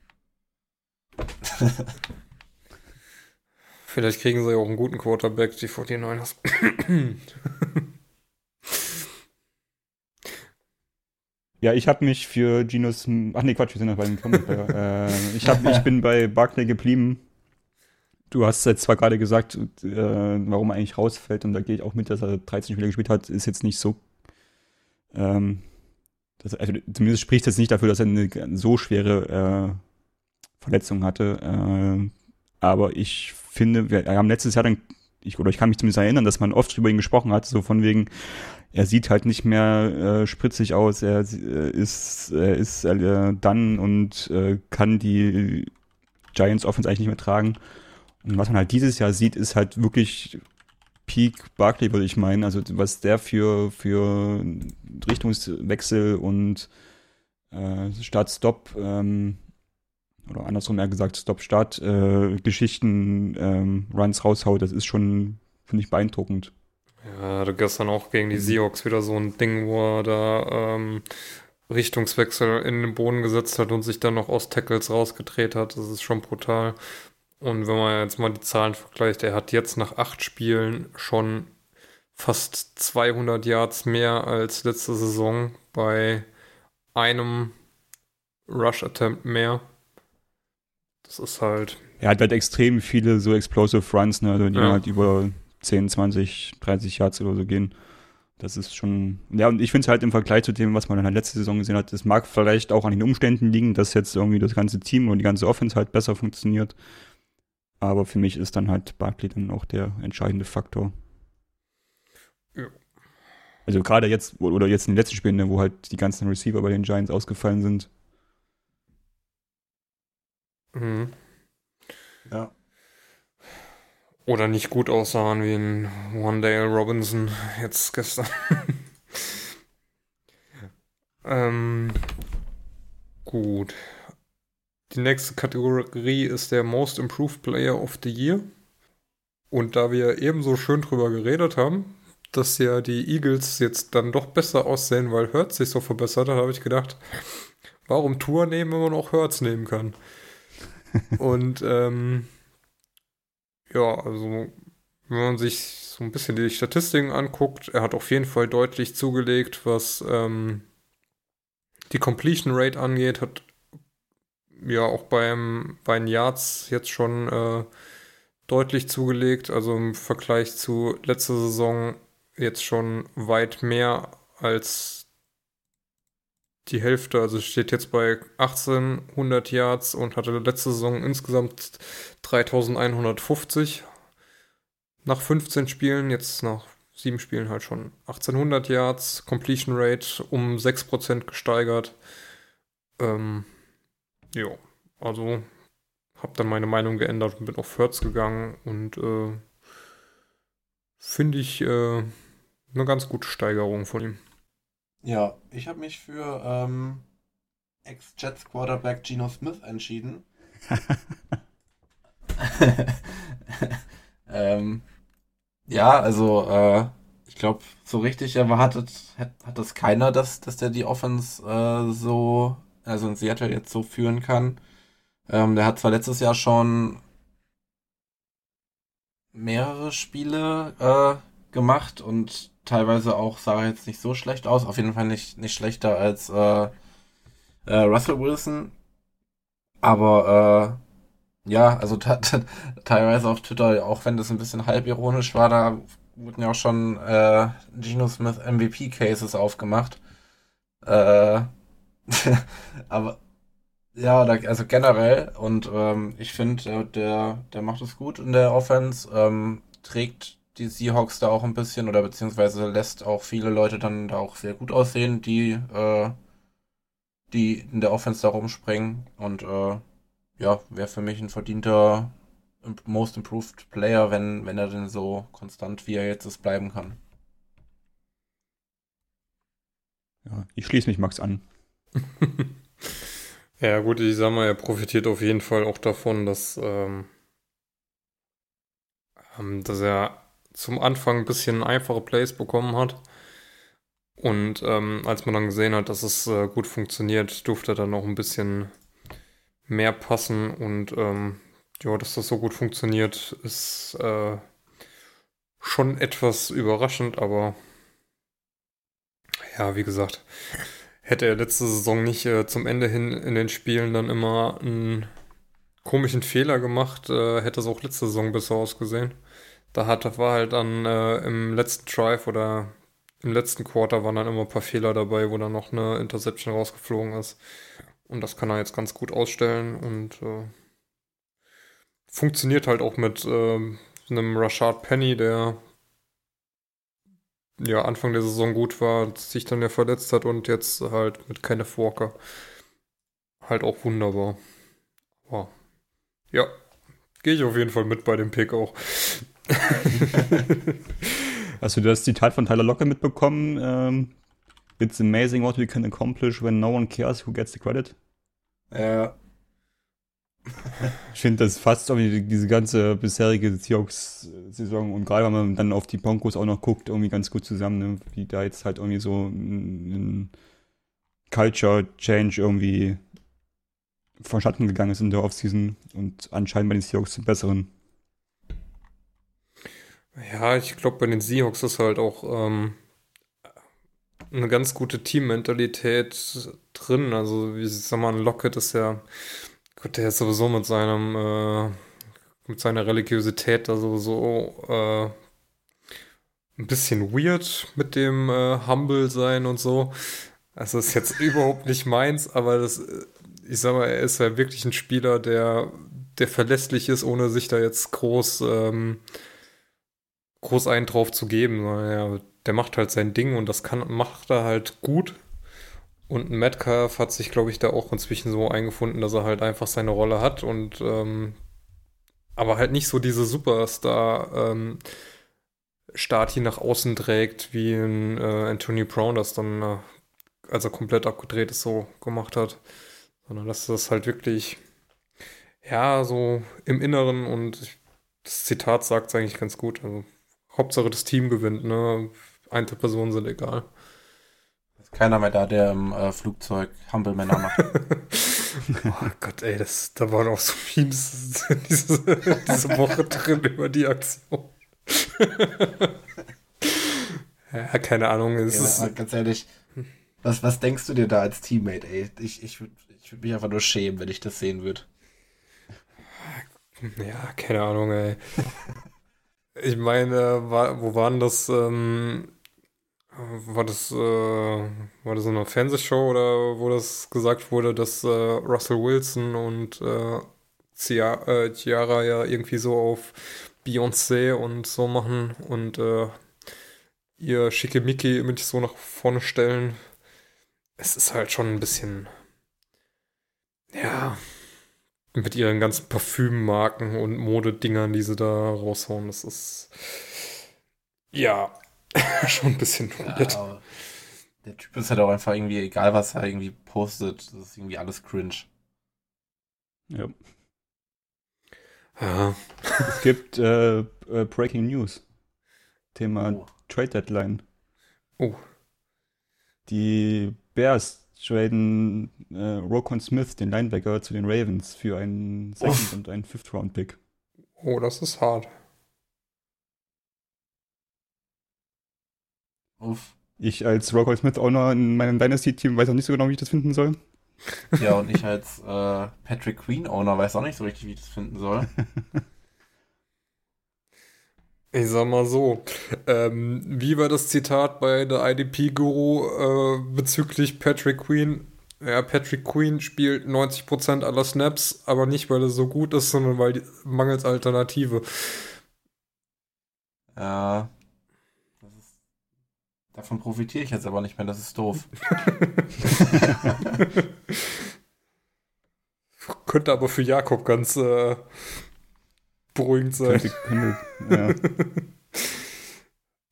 Vielleicht kriegen sie ja auch einen guten Quarterback, die 49ers. Ja, ich habe mich für Ginos. Ach nee, Quatsch, wir sind noch bei dem Comic. äh, ich, hab, ich bin bei Barclay geblieben. Du hast jetzt zwar gerade gesagt, äh, warum er eigentlich rausfällt, und da gehe ich auch mit, dass er 13 Spiele gespielt hat, ist jetzt nicht so. Ähm, das, also zumindest spricht es nicht dafür, dass er eine so schwere äh, Verletzung hatte. Äh, aber ich finde, wir haben letztes Jahr dann, ich, oder ich kann mich zumindest erinnern, dass man oft über ihn gesprochen hat, so von wegen, er sieht halt nicht mehr äh, spritzig aus, er äh, ist, er ist äh, dann und äh, kann die Giants Offense eigentlich nicht mehr tragen. Und was man halt dieses Jahr sieht, ist halt wirklich Peak Barkley, würde ich meinen. Also was der für, für Richtungswechsel und äh, Start-Stop ähm, oder andersrum eher gesagt Stop-Start-Geschichten äh, ähm, Runs raushaut, das ist schon, finde ich, beeindruckend. Ja, hatte gestern auch gegen die. Seahawks wieder so ein Ding, wo er da ähm, Richtungswechsel in den Boden gesetzt hat und sich dann noch aus Tackles rausgedreht hat. Das ist schon brutal. Und wenn man jetzt mal die Zahlen vergleicht, er hat jetzt nach acht Spielen schon fast 200 Yards mehr als letzte Saison bei einem Rush Attempt mehr. Das ist halt. Er hat halt extrem viele so Explosive Runs, ne, die ja. halt über 10, 20, 30 Yards oder so gehen. Das ist schon, ja, und ich finde es halt im Vergleich zu dem, was man in der letzten Saison gesehen hat, das mag vielleicht auch an den Umständen liegen, dass jetzt irgendwie das ganze Team und die ganze Offense halt besser funktioniert. Aber für mich ist dann halt Barkley dann auch der entscheidende Faktor. Ja. Also gerade jetzt, oder jetzt in den letzten Spielen, ne, wo halt die ganzen Receiver bei den Giants ausgefallen sind. Mhm. Ja oder nicht gut aussahen wie ein One-Dale Robinson jetzt gestern. ähm, gut. Die nächste Kategorie ist der Most Improved Player of the Year. Und da wir ebenso schön drüber geredet haben, dass ja die Eagles jetzt dann doch besser aussehen, weil Hertz sich so verbessert hat, habe ich gedacht, warum Tour nehmen, wenn man auch Hertz nehmen kann? Und ähm, ja, also wenn man sich so ein bisschen die Statistiken anguckt, er hat auf jeden Fall deutlich zugelegt, was ähm, die Completion Rate angeht, hat ja auch beim, bei den Yards jetzt schon äh, deutlich zugelegt, also im Vergleich zu letzter Saison jetzt schon weit mehr als die Hälfte, also steht jetzt bei 1800 Yards und hatte letzte Saison insgesamt 3150 nach 15 Spielen, jetzt nach sieben Spielen halt schon 1800 Yards, Completion Rate um 6% gesteigert. Ähm, ja, also habe dann meine Meinung geändert und bin auf Hertz gegangen und äh, finde ich äh, eine ganz gute Steigerung von ihm. Ja, ich habe mich für ähm, Ex-Jets Quarterback Geno Smith entschieden. ähm, ja, also äh, ich glaube, so richtig erwartet hat, hat das keiner, dass, dass der die Offense äh, so, also in Seattle jetzt so führen kann. Ähm, der hat zwar letztes Jahr schon mehrere Spiele äh, gemacht und teilweise auch sah er jetzt nicht so schlecht aus. Auf jeden Fall nicht, nicht schlechter als äh, äh, Russell Wilson. Aber äh, ja, also teilweise auf Twitter, auch wenn das ein bisschen halb ironisch war, da wurden ja auch schon äh, Geno Smith MVP-Cases aufgemacht. Äh, aber ja, da, also generell und ähm, ich finde, der, der macht es gut in der Offense, ähm, trägt die Seahawks da auch ein bisschen oder beziehungsweise lässt auch viele Leute dann da auch sehr gut aussehen, die, äh, die in der Offense da rumspringen. Und äh, ja, wäre für mich ein verdienter Most Improved Player, wenn, wenn er denn so konstant wie er jetzt ist bleiben kann. Ja, ich schließe mich Max an. ja, gut, ich sag mal, er profitiert auf jeden Fall auch davon, dass, ähm, ähm dass er zum Anfang ein bisschen einfache Plays bekommen hat. Und ähm, als man dann gesehen hat, dass es äh, gut funktioniert, durfte er dann noch ein bisschen mehr passen. Und ähm, ja, dass das so gut funktioniert, ist äh, schon etwas überraschend, aber ja, wie gesagt, hätte er letzte Saison nicht äh, zum Ende hin in den Spielen dann immer einen komischen Fehler gemacht, äh, hätte es auch letzte Saison besser ausgesehen. Da hat, war halt dann äh, im letzten Drive oder im letzten Quarter waren dann immer ein paar Fehler dabei, wo dann noch eine Interception rausgeflogen ist. Und das kann er jetzt ganz gut ausstellen und äh, funktioniert halt auch mit äh, einem Rashad Penny, der ja Anfang der Saison gut war, sich dann ja verletzt hat und jetzt halt mit Kenneth Walker halt auch wunderbar. Wow. Ja, gehe ich auf jeden Fall mit bei dem Pick auch. Hast du das Zitat von Tyler Locker mitbekommen? Ähm, It's amazing what we can accomplish when no one cares who gets the credit. Ja. Ich finde, das fasst irgendwie diese ganze bisherige Seahawks-Saison und gerade wenn man dann auf die Broncos auch noch guckt, irgendwie ganz gut zusammen, ne? wie da jetzt halt irgendwie so ein, ein Culture Change irgendwie vonstatten gegangen ist in der Offseason und anscheinend bei den Seahawks zum Besseren. Ja, ich glaube, bei den Seahawks ist halt auch ähm, eine ganz gute Teammentalität drin. Also, wie ich sag mal, Lockett ist ja, gut, der ist sowieso mit seinem, äh, mit seiner Religiosität da sowieso äh, ein bisschen weird mit dem äh, Humble sein und so. Also ist jetzt überhaupt nicht meins, aber das, ich sag mal, er ist ja wirklich ein Spieler, der, der verlässlich ist, ohne sich da jetzt groß, ähm, groß einen drauf zu geben. Naja, der macht halt sein Ding und das kann, macht er halt gut. Und Metcalf hat sich, glaube ich, da auch inzwischen so eingefunden, dass er halt einfach seine Rolle hat und ähm, aber halt nicht so diese Superstar ähm, Stati nach außen trägt, wie ein äh, Anthony Brown das dann, äh, als er komplett abgedreht ist, so gemacht hat. Sondern dass das halt wirklich, ja, so im Inneren und das Zitat sagt es eigentlich ganz gut. Also, Hauptsache das Team gewinnt, ne? Einzelpersonen sind egal. Keiner mehr da, der im äh, Flugzeug Humble Männer macht. oh Gott, ey, das, da waren auch so Memes diese, diese Woche drin über die Aktion. ja, keine Ahnung. Es ja, ist, ganz ehrlich, was, was denkst du dir da als Teammate, ey? Ich, ich würde ich würd mich einfach nur schämen, wenn ich das sehen würde. ja, keine Ahnung, ey. Ich meine, wo waren das? Ähm, war das, äh, war das eine Fernsehshow oder wo das gesagt wurde, dass äh, Russell Wilson und äh, Cia- äh, Ciara ja irgendwie so auf Beyoncé und so machen und äh, ihr Schickimicki-Image so nach vorne stellen. Es ist halt schon ein bisschen, ja, mit ihren ganzen Parfümmarken und Modedingern, die sie da raushauen. Das ist, ja, schon ein bisschen weird. Ja, der Typ ist halt auch einfach irgendwie, egal was er irgendwie postet, das ist irgendwie alles cringe. Ja. Ja. Es gibt äh, äh, Breaking News. Thema Oh. Trade Deadline. Oh. Die Bears traden äh, Rokon Smith, den Linebacker, zu den Ravens für einen Second Uff. und einen Fifth Round Pick. Oh, das ist hart. Uff. Ich als Rokon Smith Owner in meinem Dynasty-Team weiß auch nicht so genau, wie ich das finden soll. Ja, und ich als äh, Patrick Queen-Owner weiß auch nicht so richtig, wie ich das finden soll. Ich sag mal so, ähm, wie war das Zitat bei der IDP-Guru äh, bezüglich Patrick Queen? Ja, Patrick Queen spielt 90% aller Snaps, aber nicht, weil er so gut ist, sondern weil die, mangels Alternative. Ja. Davon profitiere ich jetzt aber nicht mehr, das ist doof. Könnte aber für Jakob ganz äh, beruhigend sein. Könnte, könnte, ja.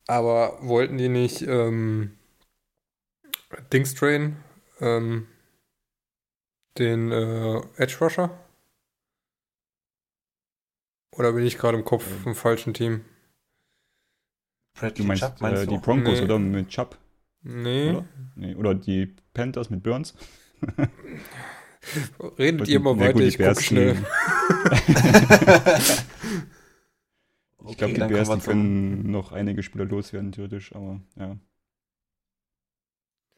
Aber wollten die nicht ähm, Dings trainen? Ähm, den äh, Edge Rusher? Oder bin ich gerade im Kopf im falschen Team? Du Bradley meinst, Chubb, äh, die du? Broncos Nee. oder mit Chubb? Nee. Oder? Nee, oder die Panthers mit Burns? Redet ihr mal weiter, gut, die ich guck Bears, schnell. die- Okay, Ich glaube, die Bears, kommen die zum- können noch einige Spieler loswerden, theoretisch, aber ja.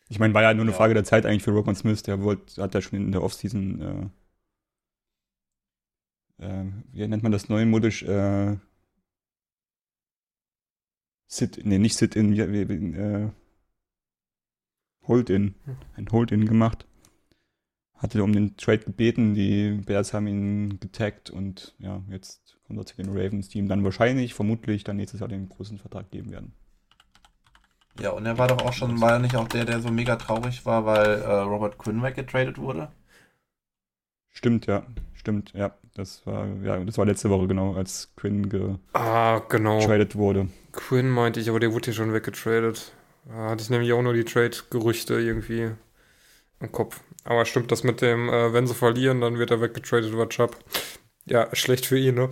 Ich meine, war ja nur eine Ja. Frage der Zeit eigentlich für Roquan Smith, der wollte, hat ja schon in der Offseason, äh, äh, wie nennt man das neumodisch, äh, Sit, nee, nicht Sit-In, wie, wie, wie, äh, Hold-In, ein Hold-In gemacht. Hatte um den Trade gebeten, die Bears haben ihn getaggt und ja, jetzt kommt er zu den Ravens, die ihm dann wahrscheinlich, vermutlich dann nächstes Jahr den großen Vertrag geben werden. Ja, und er war doch auch schon, war er nicht auch der, der so mega traurig war, weil äh, Robert Quinn weggetradet wurde? Stimmt, ja, stimmt, ja. Das war, ja, das war letzte Woche genau, als Quinn getradet Ah, genau. wurde. Quinn meinte ich, aber der wurde ja schon weggetradet. Da hatte ich nämlich auch nur die Trade-Gerüchte irgendwie im Kopf. Aber stimmt das mit dem, äh, wenn sie verlieren, dann wird er weggetradet, war Chubb. Ja, schlecht für ihn, ne?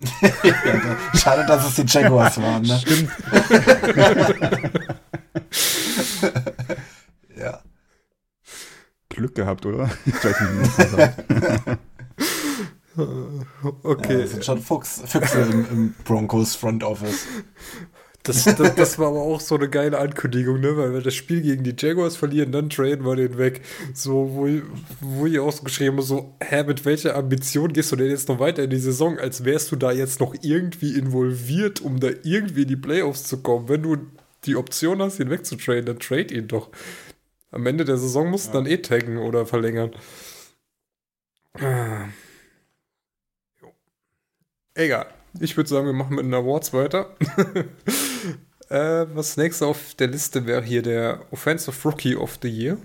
schade, dass es die Jaguars waren, ne? Stimmt. ja. Glück gehabt, oder? Ich weiß nicht. Ja, Okay. das sind schon Fuchs, Füchse im, im Broncos Front Office. Das, das, das war aber auch so eine geile Ankündigung, ne? Weil wir das Spiel gegen die Jaguars verlieren, dann traden wir den weg. So, wo, ich- wo ich auch so geschrieben habe, so, hä, mit welcher Ambition gehst du denn jetzt noch weiter in die Saison, als wärst du da jetzt noch irgendwie involviert, um da irgendwie in die Playoffs zu kommen. Wenn du die Option hast, ihn wegzutraden, dann trade ihn doch. Am Ende der Saison musst du dann eh taggen oder verlängern. Ah. Egal. Ich würde sagen, wir machen mit den Awards weiter. äh, was nächste auf der Liste wäre hier der Offensive Rookie of the Year.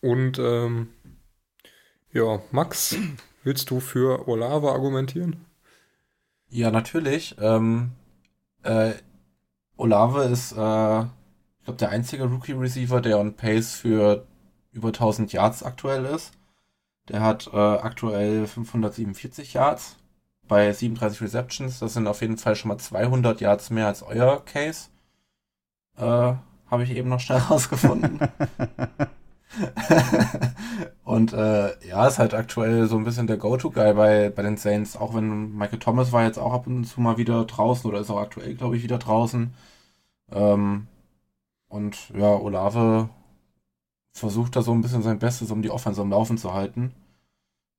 Und ähm, ja, Max, willst du für Olave argumentieren? Ja, natürlich. Ähm, äh, Olave ist, äh, ich glaube, der einzige Rookie-Receiver, der on Pace für über 1000 Yards aktuell ist. Der hat äh, aktuell 547 Yards bei 37 Receptions. Das sind auf jeden Fall schon mal 200 Yards mehr als euer Case. Äh, Habe ich eben noch schnell rausgefunden. Und äh, ja, ist halt aktuell so ein bisschen der Go-To-Guy bei, bei den Saints, auch wenn Michael Thomas war jetzt auch ab und zu mal wieder draußen oder ist auch aktuell, glaube ich, wieder draußen. Ähm, und ja, Olave versucht da so ein bisschen sein Bestes, um die Offense am Laufen zu halten.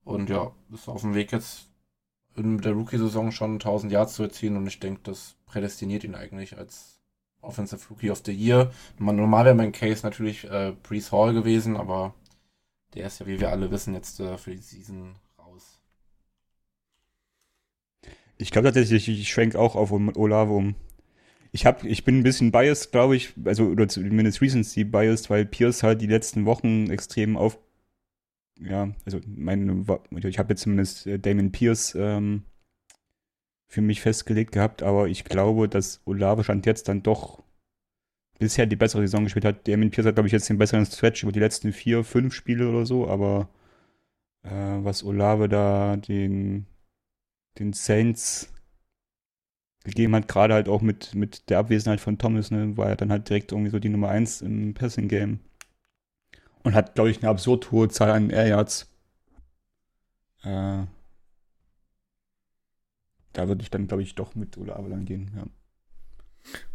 Und ja, ist auf dem Weg jetzt in der Rookie-Saison schon 1000 Yards zu erzielen und ich denke, das prädestiniert ihn eigentlich als Offensive Rookie of the Year. Normal wäre mein Case natürlich äh, Brees Hall gewesen, aber der ist ja, wie wir alle wissen, jetzt äh, für die Season raus. Ich glaube tatsächlich, ich schwenke auch auf Olave um. Ich, hab, ich bin ein bisschen biased, glaube ich, also oder zumindest Recency biased, weil Pierce halt die letzten Wochen extrem auf. Ja, also meine, ich habe jetzt zumindest äh, Damon Pierce ähm, für mich festgelegt gehabt, aber ich glaube, dass Olave stand jetzt dann doch bisher die bessere Saison gespielt hat. Damon Pierce hat, glaube ich, jetzt den besseren Stretch über die letzten vier, fünf Spiele oder so, aber äh, was Olave da den, den Saints gegeben hat, gerade halt auch mit, mit der Abwesenheit von Thomas, ne, war er dann halt direkt irgendwie so die Nummer 1 im Passing-Game. Und hat, glaube ich, eine absurd hohe Zahl an Air Yards. Äh, da würde ich dann, glaube ich, doch mit Olave dann gehen, ja.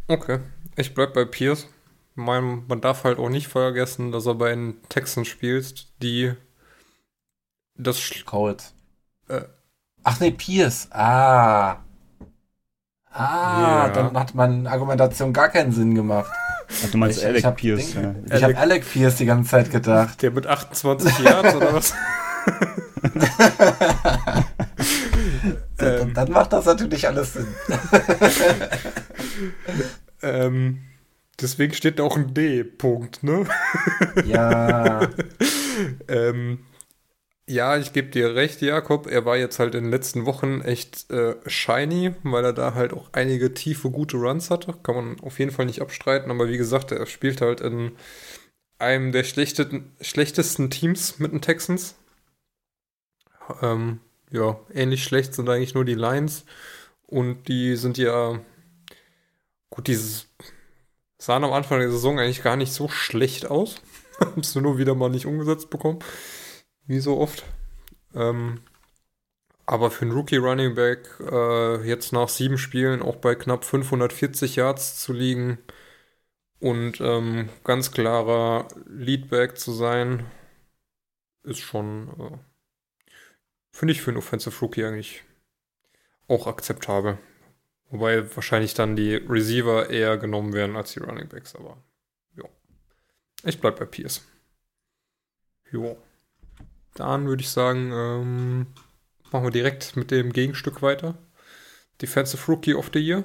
Okay, ich bleib bei Pierce. Man, man darf halt auch nicht vergessen, dass er bei den Texans spielt, die das Sch- Colts. Äh. Ach nee, Pierce. Ah. Ah, Ja. dann hat meine Argumentation gar keinen Sinn gemacht. Ach, du meinst Ich- Alec ich hab Pierce, Ding- ja. Ich habe Alec Pierce die ganze Zeit gedacht. der mit 28 Yards oder was? dann, dann macht das natürlich alles Sinn. ähm, deswegen steht da auch ein D-Punkt, ne? Ja. ähm, ja, ich gebe dir recht, Jakob. Er war jetzt halt in den letzten Wochen echt äh, shiny, weil er da halt auch einige tiefe, gute Runs hatte. Kann man auf jeden Fall nicht abstreiten. Aber wie gesagt, er spielt halt in einem der schlechtesten Teams mit den Texans. Ähm, ja, ähnlich schlecht sind eigentlich nur die Lions. Und die sind ja. Gut, dieses sahen am Anfang der Saison eigentlich gar nicht so schlecht aus. Haben es nur wieder mal nicht umgesetzt bekommen. Wie so oft. Ähm, aber für einen Rookie Running Back äh, jetzt nach sieben Spielen auch bei knapp 540 Yards zu liegen und ähm, ganz klarer Leadback zu sein, ist schon, äh, finde ich für einen Offensive Rookie eigentlich auch akzeptabel. Wobei wahrscheinlich dann die Receiver eher genommen werden als die Running Backs, aber ja. Ich bleib bei Pierce. Jo. Dann würde ich sagen, ähm, machen wir direkt mit dem Gegenstück weiter. Defensive Rookie of the Year.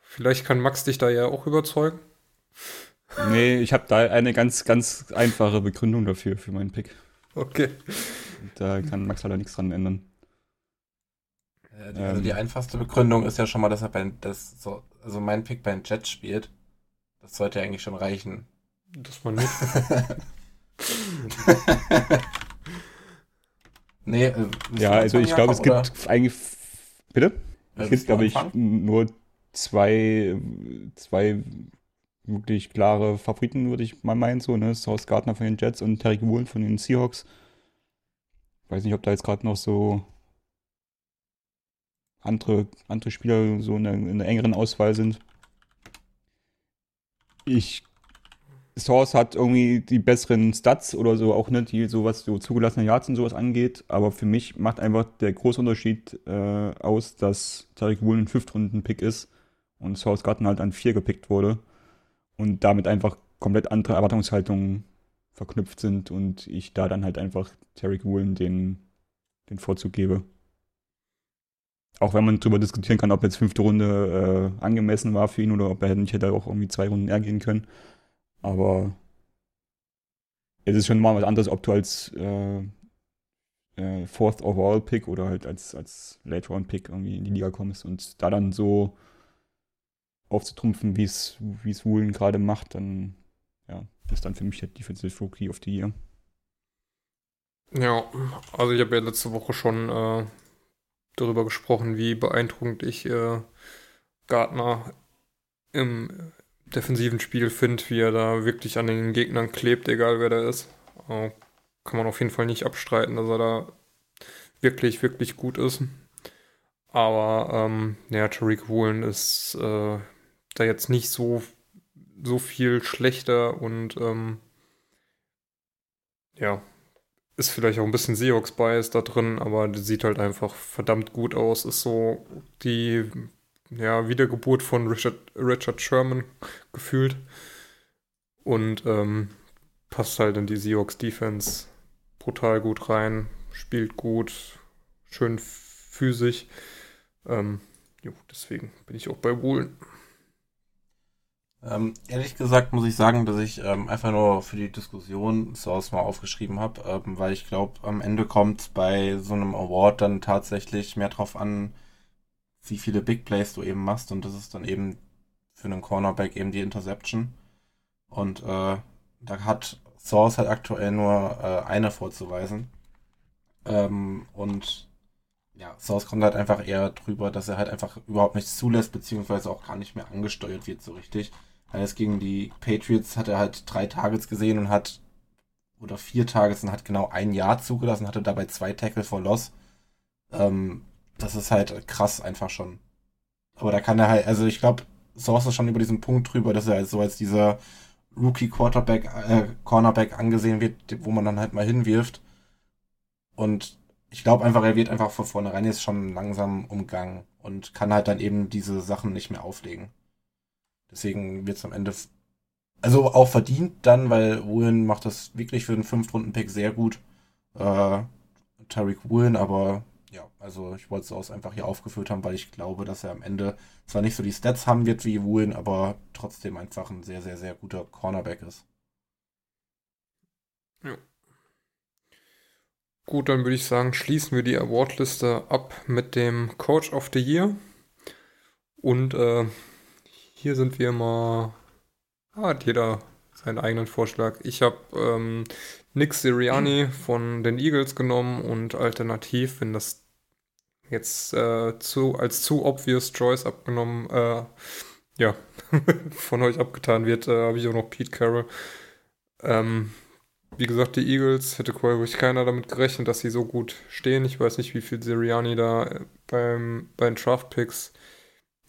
Vielleicht kann Max dich da ja auch überzeugen. Nee, ich habe da eine ganz, ganz einfache Begründung dafür, für meinen Pick. Okay. Da kann Max leider nichts dran ändern. Äh, die, also die einfachste Begründung ist ja schon mal, dass er bei das so, also mein Pick bei den Jets spielt. Das sollte ja eigentlich schon reichen. Das war nicht. nee, äh, Ja, also ich glaube, es oder? gibt eigentlich. Bitte? Äh, Es gibt, glaube ich, nur zwei, zwei wirklich klare Favoriten, würde ich mal meinen, so, ne? Sauce Gardner von den Jets und Terry Woolen von den Seahawks. Weiß nicht, ob da jetzt gerade noch so andere, andere Spieler so in der, in der engeren Auswahl sind. Ich Source hat irgendwie die besseren Stats oder so, auch nicht, die so was so zugelassene Yards und sowas angeht. Aber für mich macht einfach der große Unterschied äh, aus, dass Tarek Woolen ein Fünftrunden-Pick ist und Source Gardner halt an vier gepickt wurde. Und damit einfach komplett andere Erwartungshaltungen verknüpft sind und ich da dann halt einfach Tarek Woolen den, den Vorzug gebe. Auch wenn man darüber diskutieren kann, ob jetzt fünfte Runde äh, angemessen war für ihn oder ob er nicht hätte auch irgendwie zwei Runden eher gehen können. Aber es ist schon mal was anderes, ob du als äh, äh, Fourth Overall Pick oder halt als, als Late Round Pick irgendwie in die Liga kommst und da dann so aufzutrumpfen, wie es Woolen gerade macht, dann ja, ist dann für mich der Defensive Rookie of the Year. Ja, also ich habe ja letzte Woche schon äh, darüber gesprochen, wie beeindruckend ich äh, Gardner im defensiven Spiel finde, wie er da wirklich an den Gegnern klebt, egal wer der ist. Äh, kann man auf jeden Fall nicht abstreiten, dass er da wirklich, wirklich gut ist. Aber ähm, ja, Tariq Woolen ist äh, da jetzt nicht so, so viel schlechter und ähm, ja, ist vielleicht auch ein bisschen Seahawks-Bias da drin, aber sieht halt einfach verdammt gut aus. Ist so die ja, Wiedergeburt von Richard, Richard Sherman gefühlt. Und ähm, passt halt in die Seahawks-Defense brutal gut rein, spielt gut, schön physisch. Ähm, jo, deswegen bin ich auch bei Woolen. Ähm, ehrlich gesagt muss ich sagen, dass ich ähm, einfach nur für die Diskussion Source mal aufgeschrieben habe, ähm, weil ich glaube, am Ende kommt bei so einem Award dann tatsächlich mehr drauf an, wie viele Big Plays du eben machst und das ist dann eben für einen Cornerback eben die Interception. Und äh, da hat Source halt aktuell nur äh, eine vorzuweisen. Ähm, und ja, Source kommt halt einfach eher drüber, dass er halt einfach überhaupt nichts zulässt, beziehungsweise auch gar nicht mehr angesteuert wird so richtig. Alles gegen die Patriots hat er halt drei Targets gesehen und hat, oder vier Targets und hat genau ein Jahr zugelassen, hatte dabei zwei Tackle for Loss. Ähm, das ist halt krass einfach schon. Aber da kann er halt, also ich glaube, Source ist schon über diesen Punkt drüber, dass er halt so als dieser Rookie Quarterback, äh, Cornerback angesehen wird, wo man dann halt mal hinwirft. Und ich glaube einfach, er wird einfach von vornherein jetzt schon langsam umgangen und kann halt dann eben diese Sachen nicht mehr auflegen. Deswegen wird es am Ende, also auch verdient dann, weil Woolen macht das wirklich für den Fünftrunden-Pick sehr gut. Äh, Tariq Woolen, aber also ich wollte es aus einfach hier aufgeführt haben, weil ich glaube, dass er am Ende zwar nicht so die Stats haben wird wie Woolen, aber trotzdem einfach ein sehr, sehr, sehr guter Cornerback ist. Gut, dann würde ich sagen, schließen wir die Awardliste ab mit dem Coach of the Year. Und äh, hier sind wir mal. Ah, hat jeder seinen eigenen Vorschlag. Ich habe ähm, Nick Sirianni von den Eagles genommen und alternativ, wenn das jetzt äh, zu, als zu obvious choice abgenommen, äh, ja, von euch abgetan wird, äh, habe ich auch noch Pete Carroll. Ähm, wie gesagt, die Eagles hätte ich keiner damit gerechnet, dass sie so gut stehen. Ich weiß nicht, wie viel Sirianni da äh, beim, bei den Draft-Picks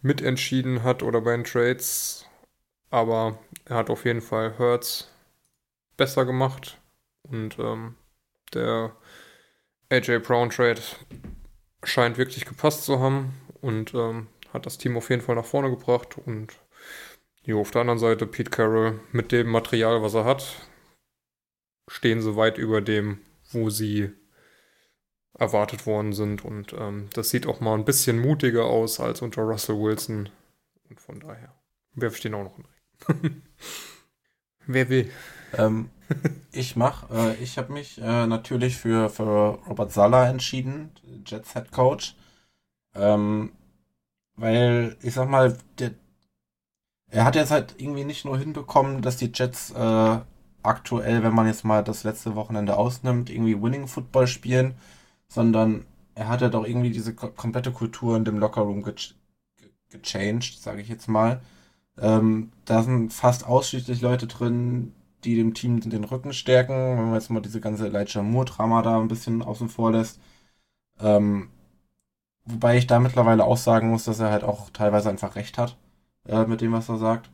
mitentschieden hat oder bei den Trades. Aber er hat auf jeden Fall Hurts besser gemacht. Und ähm, der AJ Brown Trade scheint wirklich gepasst zu haben und ähm, hat das Team auf jeden Fall nach vorne gebracht. Und jo, auf der anderen Seite Pete Carroll mit dem Material, was er hat, stehen sie weit über dem, wo sie erwartet worden sind. Und ähm, das sieht auch mal ein bisschen mutiger aus als unter Russell Wilson. Und von daher werfe ich den auch noch in den Ring. Wer will? Ähm, ich mach, äh, ich habe mich äh, natürlich für, für Robert Sala entschieden, Jets Head Coach. Ähm, weil, ich sag mal, der, er hat jetzt halt irgendwie nicht nur hinbekommen, dass die Jets äh, aktuell, wenn man jetzt mal das letzte Wochenende ausnimmt, irgendwie Winning Football spielen, sondern er hat halt auch irgendwie diese komplette Kultur in dem Lockerroom ge gechanged, sage ich jetzt mal. Ähm, da sind fast ausschließlich Leute drin, die dem Team den Rücken stärken, wenn man jetzt mal diese ganze Elijah Moore-Drama da ein bisschen außen vor lässt. Ähm, wobei ich da mittlerweile auch sagen muss, dass er halt auch teilweise einfach recht hat äh, mit dem, was er sagt.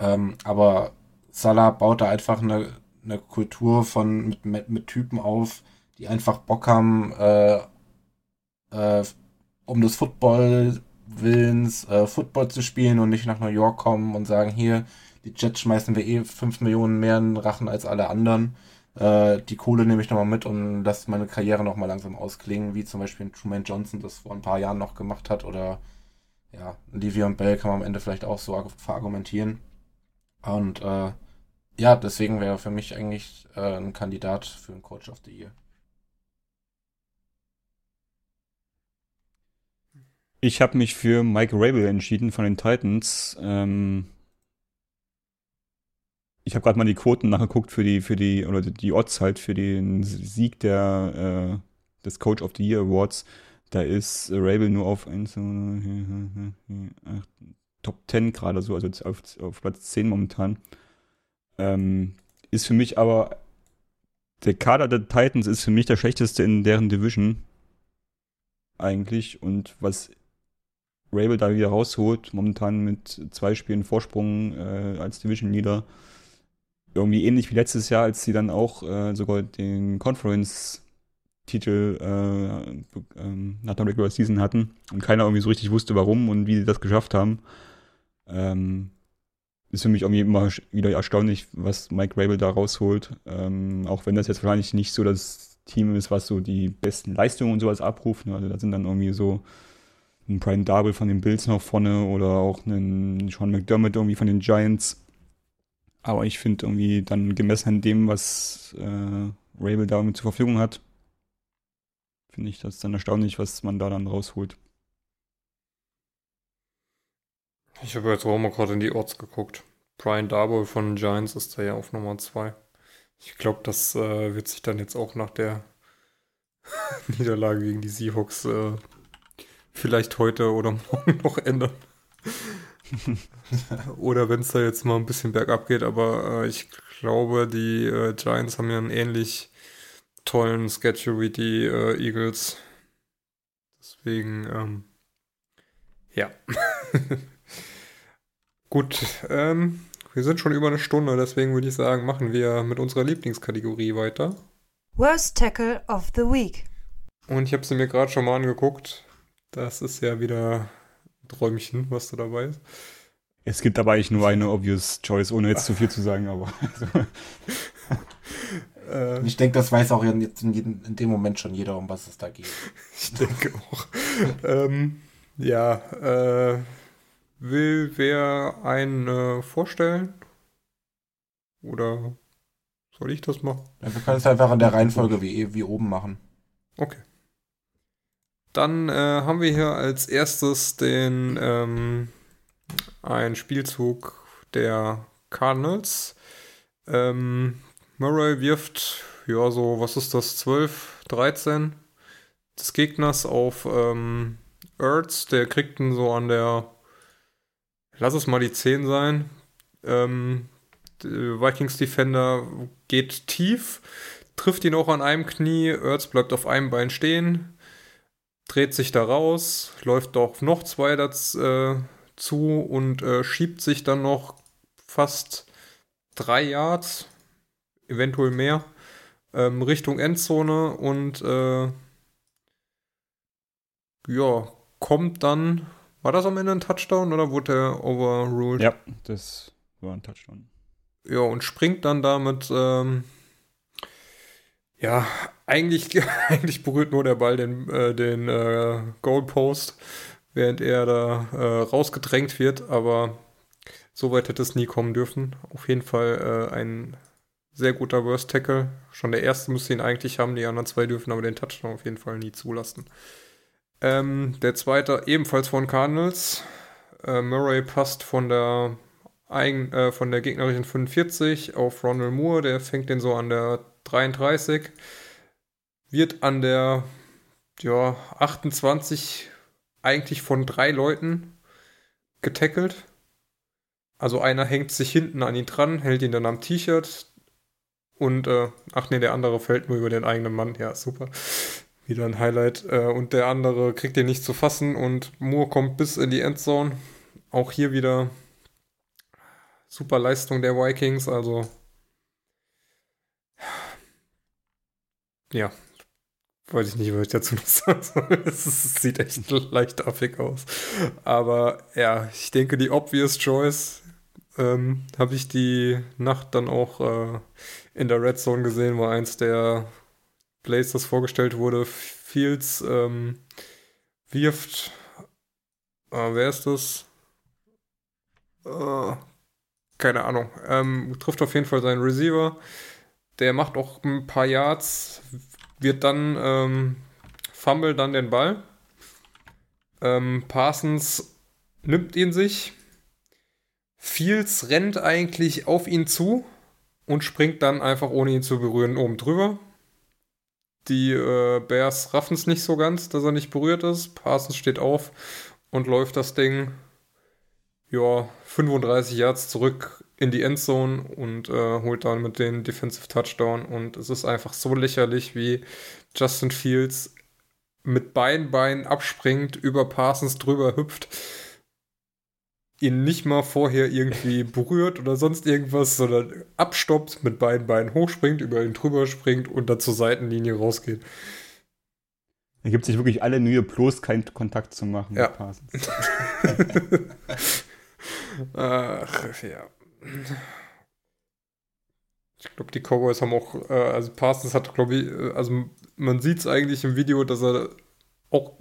Ähm, aber Salah baut da einfach eine, eine Kultur von mit, mit, mit Typen auf, die einfach Bock haben, äh, äh, um des Football Willens, äh, Football zu spielen und nicht nach New York kommen und sagen, hier, die Jets schmeißen wir eh 5 Millionen mehr in den Rachen als alle anderen. Äh, die Kohle nehme ich nochmal mit und lasse meine Karriere nochmal langsam ausklingen, wie zum Beispiel Truman Johnson das vor ein paar Jahren noch gemacht hat oder ja, Livia und Bell kann man am Ende vielleicht auch so verargumentieren. Und äh, ja, deswegen wäre für mich eigentlich äh, ein Kandidat für einen Coach of the Year. Ich habe mich für Mike Rabel entschieden von den Titans. Ähm, ich habe gerade mal die Quoten nachgeguckt für die, für die, oder die Odds halt für den Sieg der, äh, des Coach of the Year Awards. Da ist Rabel nur auf 1, Top 10 gerade so, also auf, auf Platz 10 momentan. Ähm, ist für mich aber, der Kader der Titans ist für mich der schlechteste in deren Division. Eigentlich. Und was Rabel da wieder rausholt, momentan mit zwei Spielen Vorsprung äh, als Division Leader, irgendwie ähnlich wie letztes Jahr, als sie dann auch äh, sogar den Conference-Titel äh, äh, nach der Regular Season hatten und keiner irgendwie so richtig wusste, warum und wie sie das geschafft haben. Ähm, ist für mich irgendwie immer wieder erstaunlich, was Mike Rabel da rausholt. Ähm, auch wenn das jetzt wahrscheinlich nicht so das Team ist, was so die besten Leistungen und sowas abruft. Ne? Also da sind dann irgendwie so ein Brian Darble von den Bills noch vorne oder auch einen Sean McDermott irgendwie von den Giants. Aber ich finde irgendwie dann gemessen an dem, was äh, Rabel da zur Verfügung hat, finde ich das dann erstaunlich, was man da dann rausholt. Ich habe jetzt auch mal gerade in die Orts geguckt. Brian Darboy von Giants ist da ja auf Nummer 2. Ich glaube, das äh, wird sich dann jetzt auch nach der Niederlage gegen die Seahawks äh, vielleicht heute oder morgen noch ändern. oder wenn es da jetzt mal ein bisschen bergab geht, aber äh, ich glaube, die äh, Giants haben ja einen ähnlich tollen Schedule wie die äh, Eagles. Deswegen, ähm, ja. Gut, ähm, wir sind schon über eine Stunde, deswegen würde ich sagen, machen wir mit unserer Lieblingskategorie weiter. Worst Tackle of the Week. Und ich habe sie mir gerade schon mal angeguckt. Das ist ja wieder Träumchen, was da dabei ist. Es gibt aber eigentlich nur eine obvious choice, ohne jetzt zu viel zu sagen, aber. Also. ich denke, das weiß auch jetzt in, in, dem Moment schon jeder, um was es da geht. Ich denke auch. ähm, ja, äh, Will wer einen äh, vorstellen? Oder soll ich das machen? Ja, wir können es einfach in der Reihenfolge wie, wie oben machen. Okay. Dann äh, haben wir hier als erstes den ähm, ein Spielzug der Cardinals. Ähm, Murray wirft, ja, so, was ist das, 12, 13 des Gegners auf ähm, Ertz. Der kriegt ihn so an der lass es mal die 10 sein. Ähm, Vikings Defender geht tief, trifft ihn auch an einem Knie. Ertz bleibt auf einem Bein stehen, dreht sich da raus, läuft doch noch zwei dazu äh, und äh, schiebt sich dann noch fast drei Yards, eventuell mehr, ähm, Richtung Endzone und äh, ja, kommt dann war das am Ende ein Touchdown oder wurde er overruled? Ja, das war ein Touchdown. Ja, und springt dann damit, ähm, ja, eigentlich, eigentlich berührt nur der Ball den, äh, den äh, Goalpost, während er da äh, rausgedrängt wird, aber so weit hätte es nie kommen dürfen. Auf jeden Fall äh, ein sehr guter Worst Tackle. Schon der erste müsste ihn eigentlich haben, die anderen zwei dürfen aber den Touchdown auf jeden Fall nie zulassen. Ähm, der zweite ebenfalls von Cardinals. Äh, Murray passt von der, eigen, äh, von der gegnerischen 45 auf Ronald Moore. Der fängt den so an der 33. Wird an der ja, 28 eigentlich von drei Leuten getackelt. Also einer hängt sich hinten an ihn dran, hält ihn dann am T-Shirt und äh, ach nee, der andere fällt nur über den eigenen Mann. Ja, super. Wieder ein Highlight. Äh, und der andere kriegt ihn nicht zu fassen und Moore kommt bis in die Endzone. Auch hier wieder super Leistung der Vikings. Also ja, weiß ich nicht, was ich dazu noch sagen soll. Es sieht echt leicht affig aus. Aber ja, ich denke, die obvious choice ähm, habe ich die Nacht dann auch äh, in der Red Zone gesehen, war eins der Plays, das vorgestellt wurde. Fields ähm, wirft, äh, wer ist das? Äh, keine Ahnung. Ähm, trifft auf jeden Fall seinen Receiver. Der macht auch ein paar Yards, wird dann ähm, fumble dann den Ball. Ähm, Parsons nimmt ihn sich. Fields rennt eigentlich auf ihn zu und springt dann einfach ohne ihn zu berühren oben drüber. Die äh, Bears raffen es nicht so ganz, dass er nicht berührt ist. Parsons steht auf und läuft das Ding ja 35 Yards zurück in die Endzone und äh, holt dann mit den Defensive Touchdown. Und es ist einfach so lächerlich, wie Justin Fields mit beiden Beinen abspringt, über Parsons drüber hüpft, ihn nicht mal vorher irgendwie berührt oder sonst irgendwas, sondern abstoppt, mit beiden Beinen hochspringt, über ihn drüber springt und dann zur Seitenlinie rausgeht. Er gibt sich wirklich alle Mühe, bloß keinen Kontakt zu machen Ja. mit Parsons. Ach, ja. Ich glaube, die Cowboys haben auch, äh, also Parsons hat, glaube ich, äh, also man sieht es eigentlich im Video, dass er auch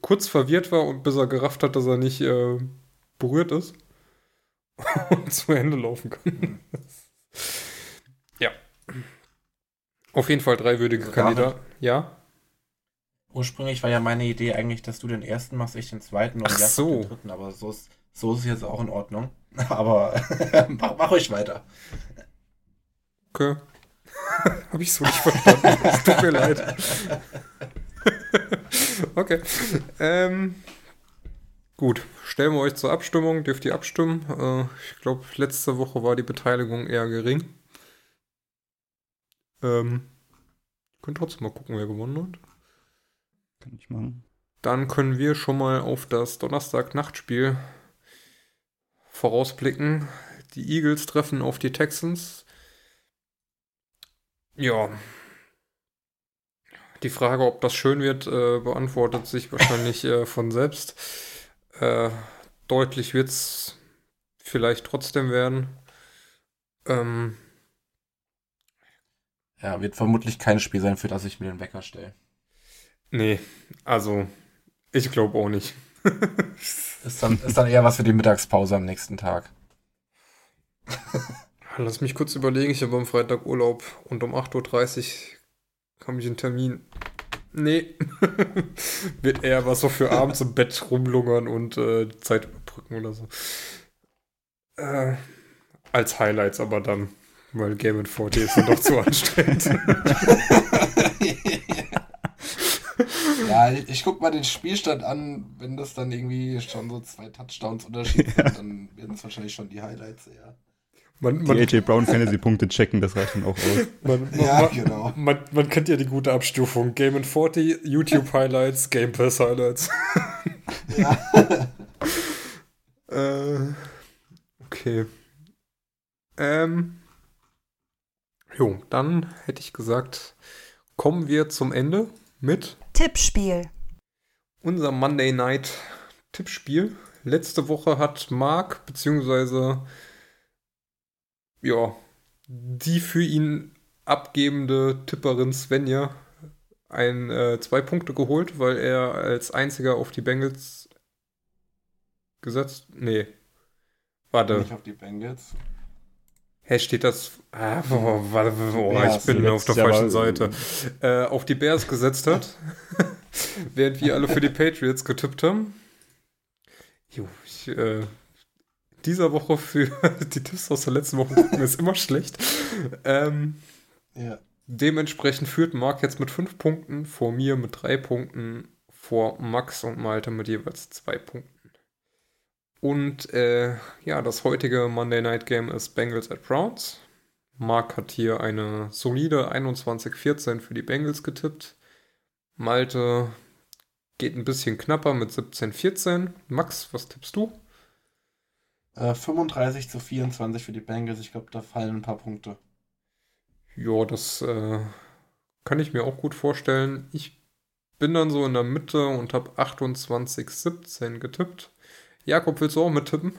kurz verwirrt war und bis er gerafft hat, dass er nicht äh, berührt ist und zu Ende laufen kann. ja. Auf jeden Fall drei würdige Also Kandidaten. Ja. Ursprünglich war ja meine Idee eigentlich, dass du den ersten machst, ich den zweiten und Ach so. den dritten, aber so ist, so ist es jetzt auch in Ordnung. Aber mach, mach euch weiter. Okay. Habe ich so nicht verstanden. Es tut mir leid. okay. Ähm, gut, stellen wir euch zur Abstimmung. Dürft ihr abstimmen? Äh, ich glaube, letzte Woche war die Beteiligung eher gering. Ähm, können trotzdem mal gucken, wer gewonnen hat. Kann ich machen. Dann können wir schon mal auf das Donnerstag-Nachtspiel vorausblicken. Die Eagles treffen auf die Texans. Ja. Die Frage, ob das schön wird, äh, beantwortet sich wahrscheinlich äh, von selbst. Äh, deutlich wird es vielleicht trotzdem werden. Ähm, Ja, wird vermutlich kein Spiel sein, für das ich mir den Wecker stelle. nee, also ich glaube auch nicht. Ist dann, ist dann eher was für die Mittagspause am nächsten Tag. Lass mich kurz überlegen, ich habe am Freitag Urlaub und um 8.30 Uhr habe ich einen Termin. Nee. Wird eher was so für abends im Bett rumlungern und äh, Zeit überbrücken oder so. Äh, als Highlights aber dann, weil Game 40 ist dann doch zu anstrengend. Ja, ich, ich guck mal den Spielstand an, wenn das dann irgendwie schon so zwei Touchdowns Unterschied sind, dann werden es wahrscheinlich schon die Highlights, ja. Man, Die man, AJ Brown Fantasy-Punkte checken, das reicht dann auch aus. man, Ja, man, genau. man, man kennt ja die gute Abstufung. Game 40, YouTube Highlights, Game Pass Highlights. Ja. Äh, okay. Ähm. Jo, dann hätte ich gesagt, kommen wir zum Ende mit Tippspiel. unserem Monday Night Tippspiel. Letzte Woche hat Marc, beziehungsweise ja, die für ihn abgebende Tipperin Svenja ein, äh, zwei Punkte geholt, weil er als einziger auf die Bengals gesetzt. Nee. Warte. Nicht auf die Bengals. Hä, steht das? Ah, oh, warte, oh, Bears. ich bin auf der falschen Seite. Äh, auf die Bears gesetzt hat. während wir alle für die Patriots getippt haben. Jo, ich, äh, dieser Woche für die Tipps aus der letzten Woche gucken ist immer schlecht. Ähm, Ja. dementsprechend führt Marc jetzt mit fünf Punkten, vor mir mit drei Punkten, vor Max und Malte mit jeweils zwei Punkten. Und äh, ja, das heutige Monday Night Game ist Bengals at Browns. Marc hat hier eine solide 21-14 für die Bengals getippt. Malte geht ein bisschen knapper mit 17-14. Max, was tippst du? Äh, 35 zu 24 für die Bengals. Ich glaube, da fallen ein paar Punkte. Ja, das äh, kann ich mir auch gut vorstellen. Ich bin dann so in der Mitte und habe 28-17 getippt. Jakob, willst du auch mittippen?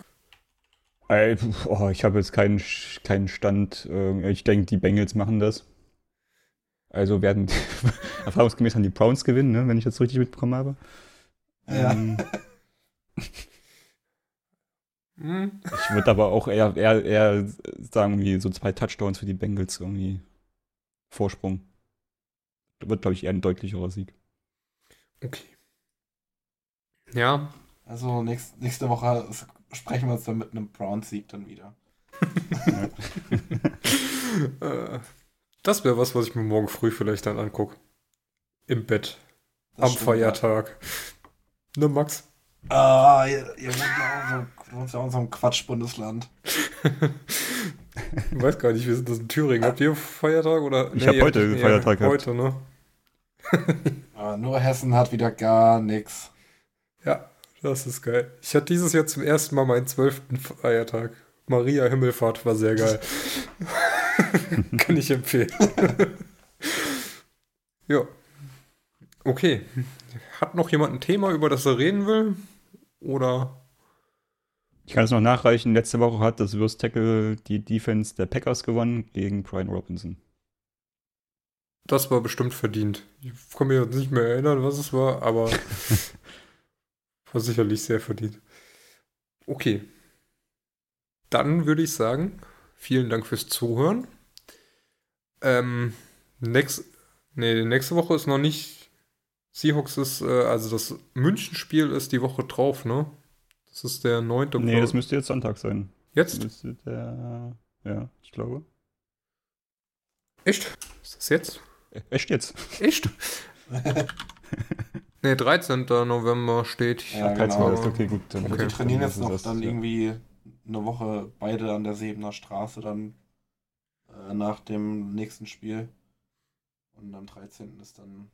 Oh, ich habe jetzt keinen, keinen Stand. äh, Ich denke, die Bengals machen das. Also werden erfahrungsgemäß dann die Browns gewinnen, ne, wenn ich das richtig mitbekommen habe. Ja. Ähm, Hm? ich würde aber auch eher, eher, eher sagen, wie so zwei Touchdowns für die Bengals irgendwie Vorsprung. Wird, glaube ich, eher ein deutlicherer Sieg. Okay. Ja, Also nächst, nächste Woche sprechen wir uns dann mit einem Browns-Sieg dann wieder. das wäre was, was ich mir morgen früh vielleicht dann angucke. Im Bett. Das am stimmt, Feiertag. Ne, Max? Ja. Ah, ihr, ihr wohnt ja auch so, wohnt ja auch in so einem Quatsch-Bundesland. Ich weiß gar nicht, wir sind das in Thüringen. Habt ihr Feiertag oder? Ich hab ihr- heute ja, Feiertag gehabt. Heute, ne? Aber nur Hessen hat wieder gar nichts. Ja, das ist geil. Ich hatte dieses Jahr zum ersten Mal meinen zwölften Feiertag. Maria Himmelfahrt war sehr geil. Kann ich empfehlen. ja. Okay. Hat noch jemand ein Thema, über das er reden will? Oder? Ich kann es noch nachreichen. Letzte Woche hat das Worst Tackle die Defense der Packers gewonnen gegen Brian Robinson. Das war bestimmt verdient. Ich kann mich jetzt nicht mehr erinnern, was es war, aber war sicherlich sehr verdient. Okay. Dann würde ich sagen, vielen Dank fürs Zuhören. Ähm, next, nee, nächste Woche ist noch nicht. Seahawks ist, äh, also das München-Spiel ist die Woche drauf, ne? Das ist der 9. Nee, Oktober. das müsste jetzt Sonntag sein. Jetzt? Müsste der, ja, ich glaube. Echt? Ist das jetzt? Echt jetzt? Echt? Nee, 13. November steht. Ja, genau. war das, okay, gut. Dann Okay. trainieren dann jetzt ist noch das, dann ja. irgendwie eine Woche beide an der Sebener Straße dann äh, nach dem nächsten Spiel. Und am 13. ist dann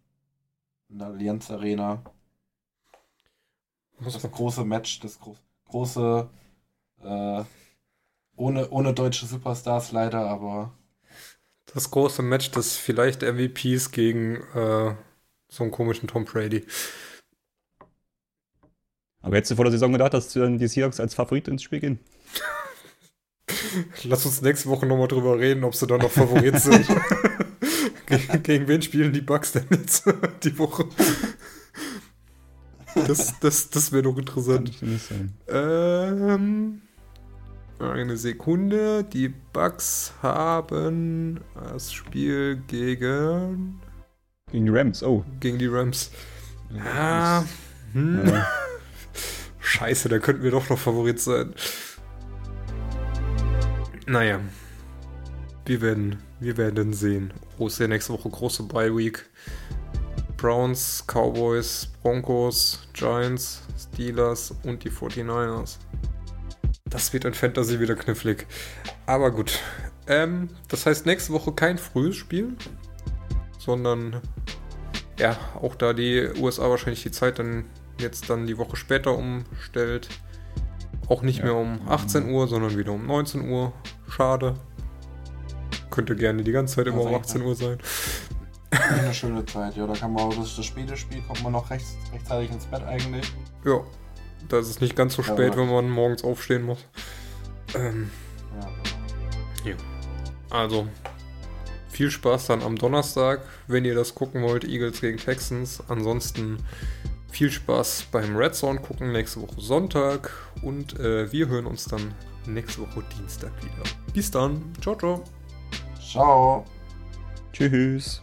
in der Allianz Arena Was das große Match, das gro große, äh, ohne, ohne deutsche Superstars leider, aber Das große Match des vielleicht MVPs gegen äh, so einen komischen Tom Brady. Aber hättest du vor der Saison gedacht, dass dann die Seahawks als Favorit ins Spiel gehen? Lass uns nächste Woche nochmal drüber reden, ob sie da noch Favorit sind. Ge gegen wen spielen die Bucks denn jetzt die Woche? Das, das, das wäre doch interessant. Ähm, eine Sekunde. Die Bucks haben das Spiel gegen, Gegen die Rams, oh. gegen die Rams. Ah, hm. Ja. Scheiße, da könnten wir doch noch Favorit sein. Naja. Wir werden, wir werden sehen. Oh, ist ja nächste Woche große Bye Week. Browns, Cowboys, Broncos, Giants, Steelers und die 49ers. Das wird in Fantasy wieder knifflig. Aber gut. Ähm, das heißt nächste Woche kein frühes Spiel, sondern ja, auch da die USA wahrscheinlich die Zeit dann jetzt dann die Woche später umstellt. Auch nicht Ja. mehr um 18 Uhr, sondern wieder um 19 Uhr. Schade. Könnte gerne die ganze Zeit Ja, immer um sehr 18 Uhr sein. eine schöne Zeit. Ja, da kann man auch das, das späte Spiel kommt man noch rechts, rechtzeitig ins Bett eigentlich. Ja, da ist es nicht ganz so Ja, spät, wenn man morgens aufstehen muss. Ähm, Ja, genau. also, viel Spaß dann am Donnerstag, wenn ihr das gucken wollt, Eagles gegen Texans. Ansonsten Viel Spaß beim Red Zone gucken nächste Woche Sonntag und äh, wir hören uns dann nächste Woche Dienstag wieder. Bis dann. Ciao, ciao. Ciao. Tschüss.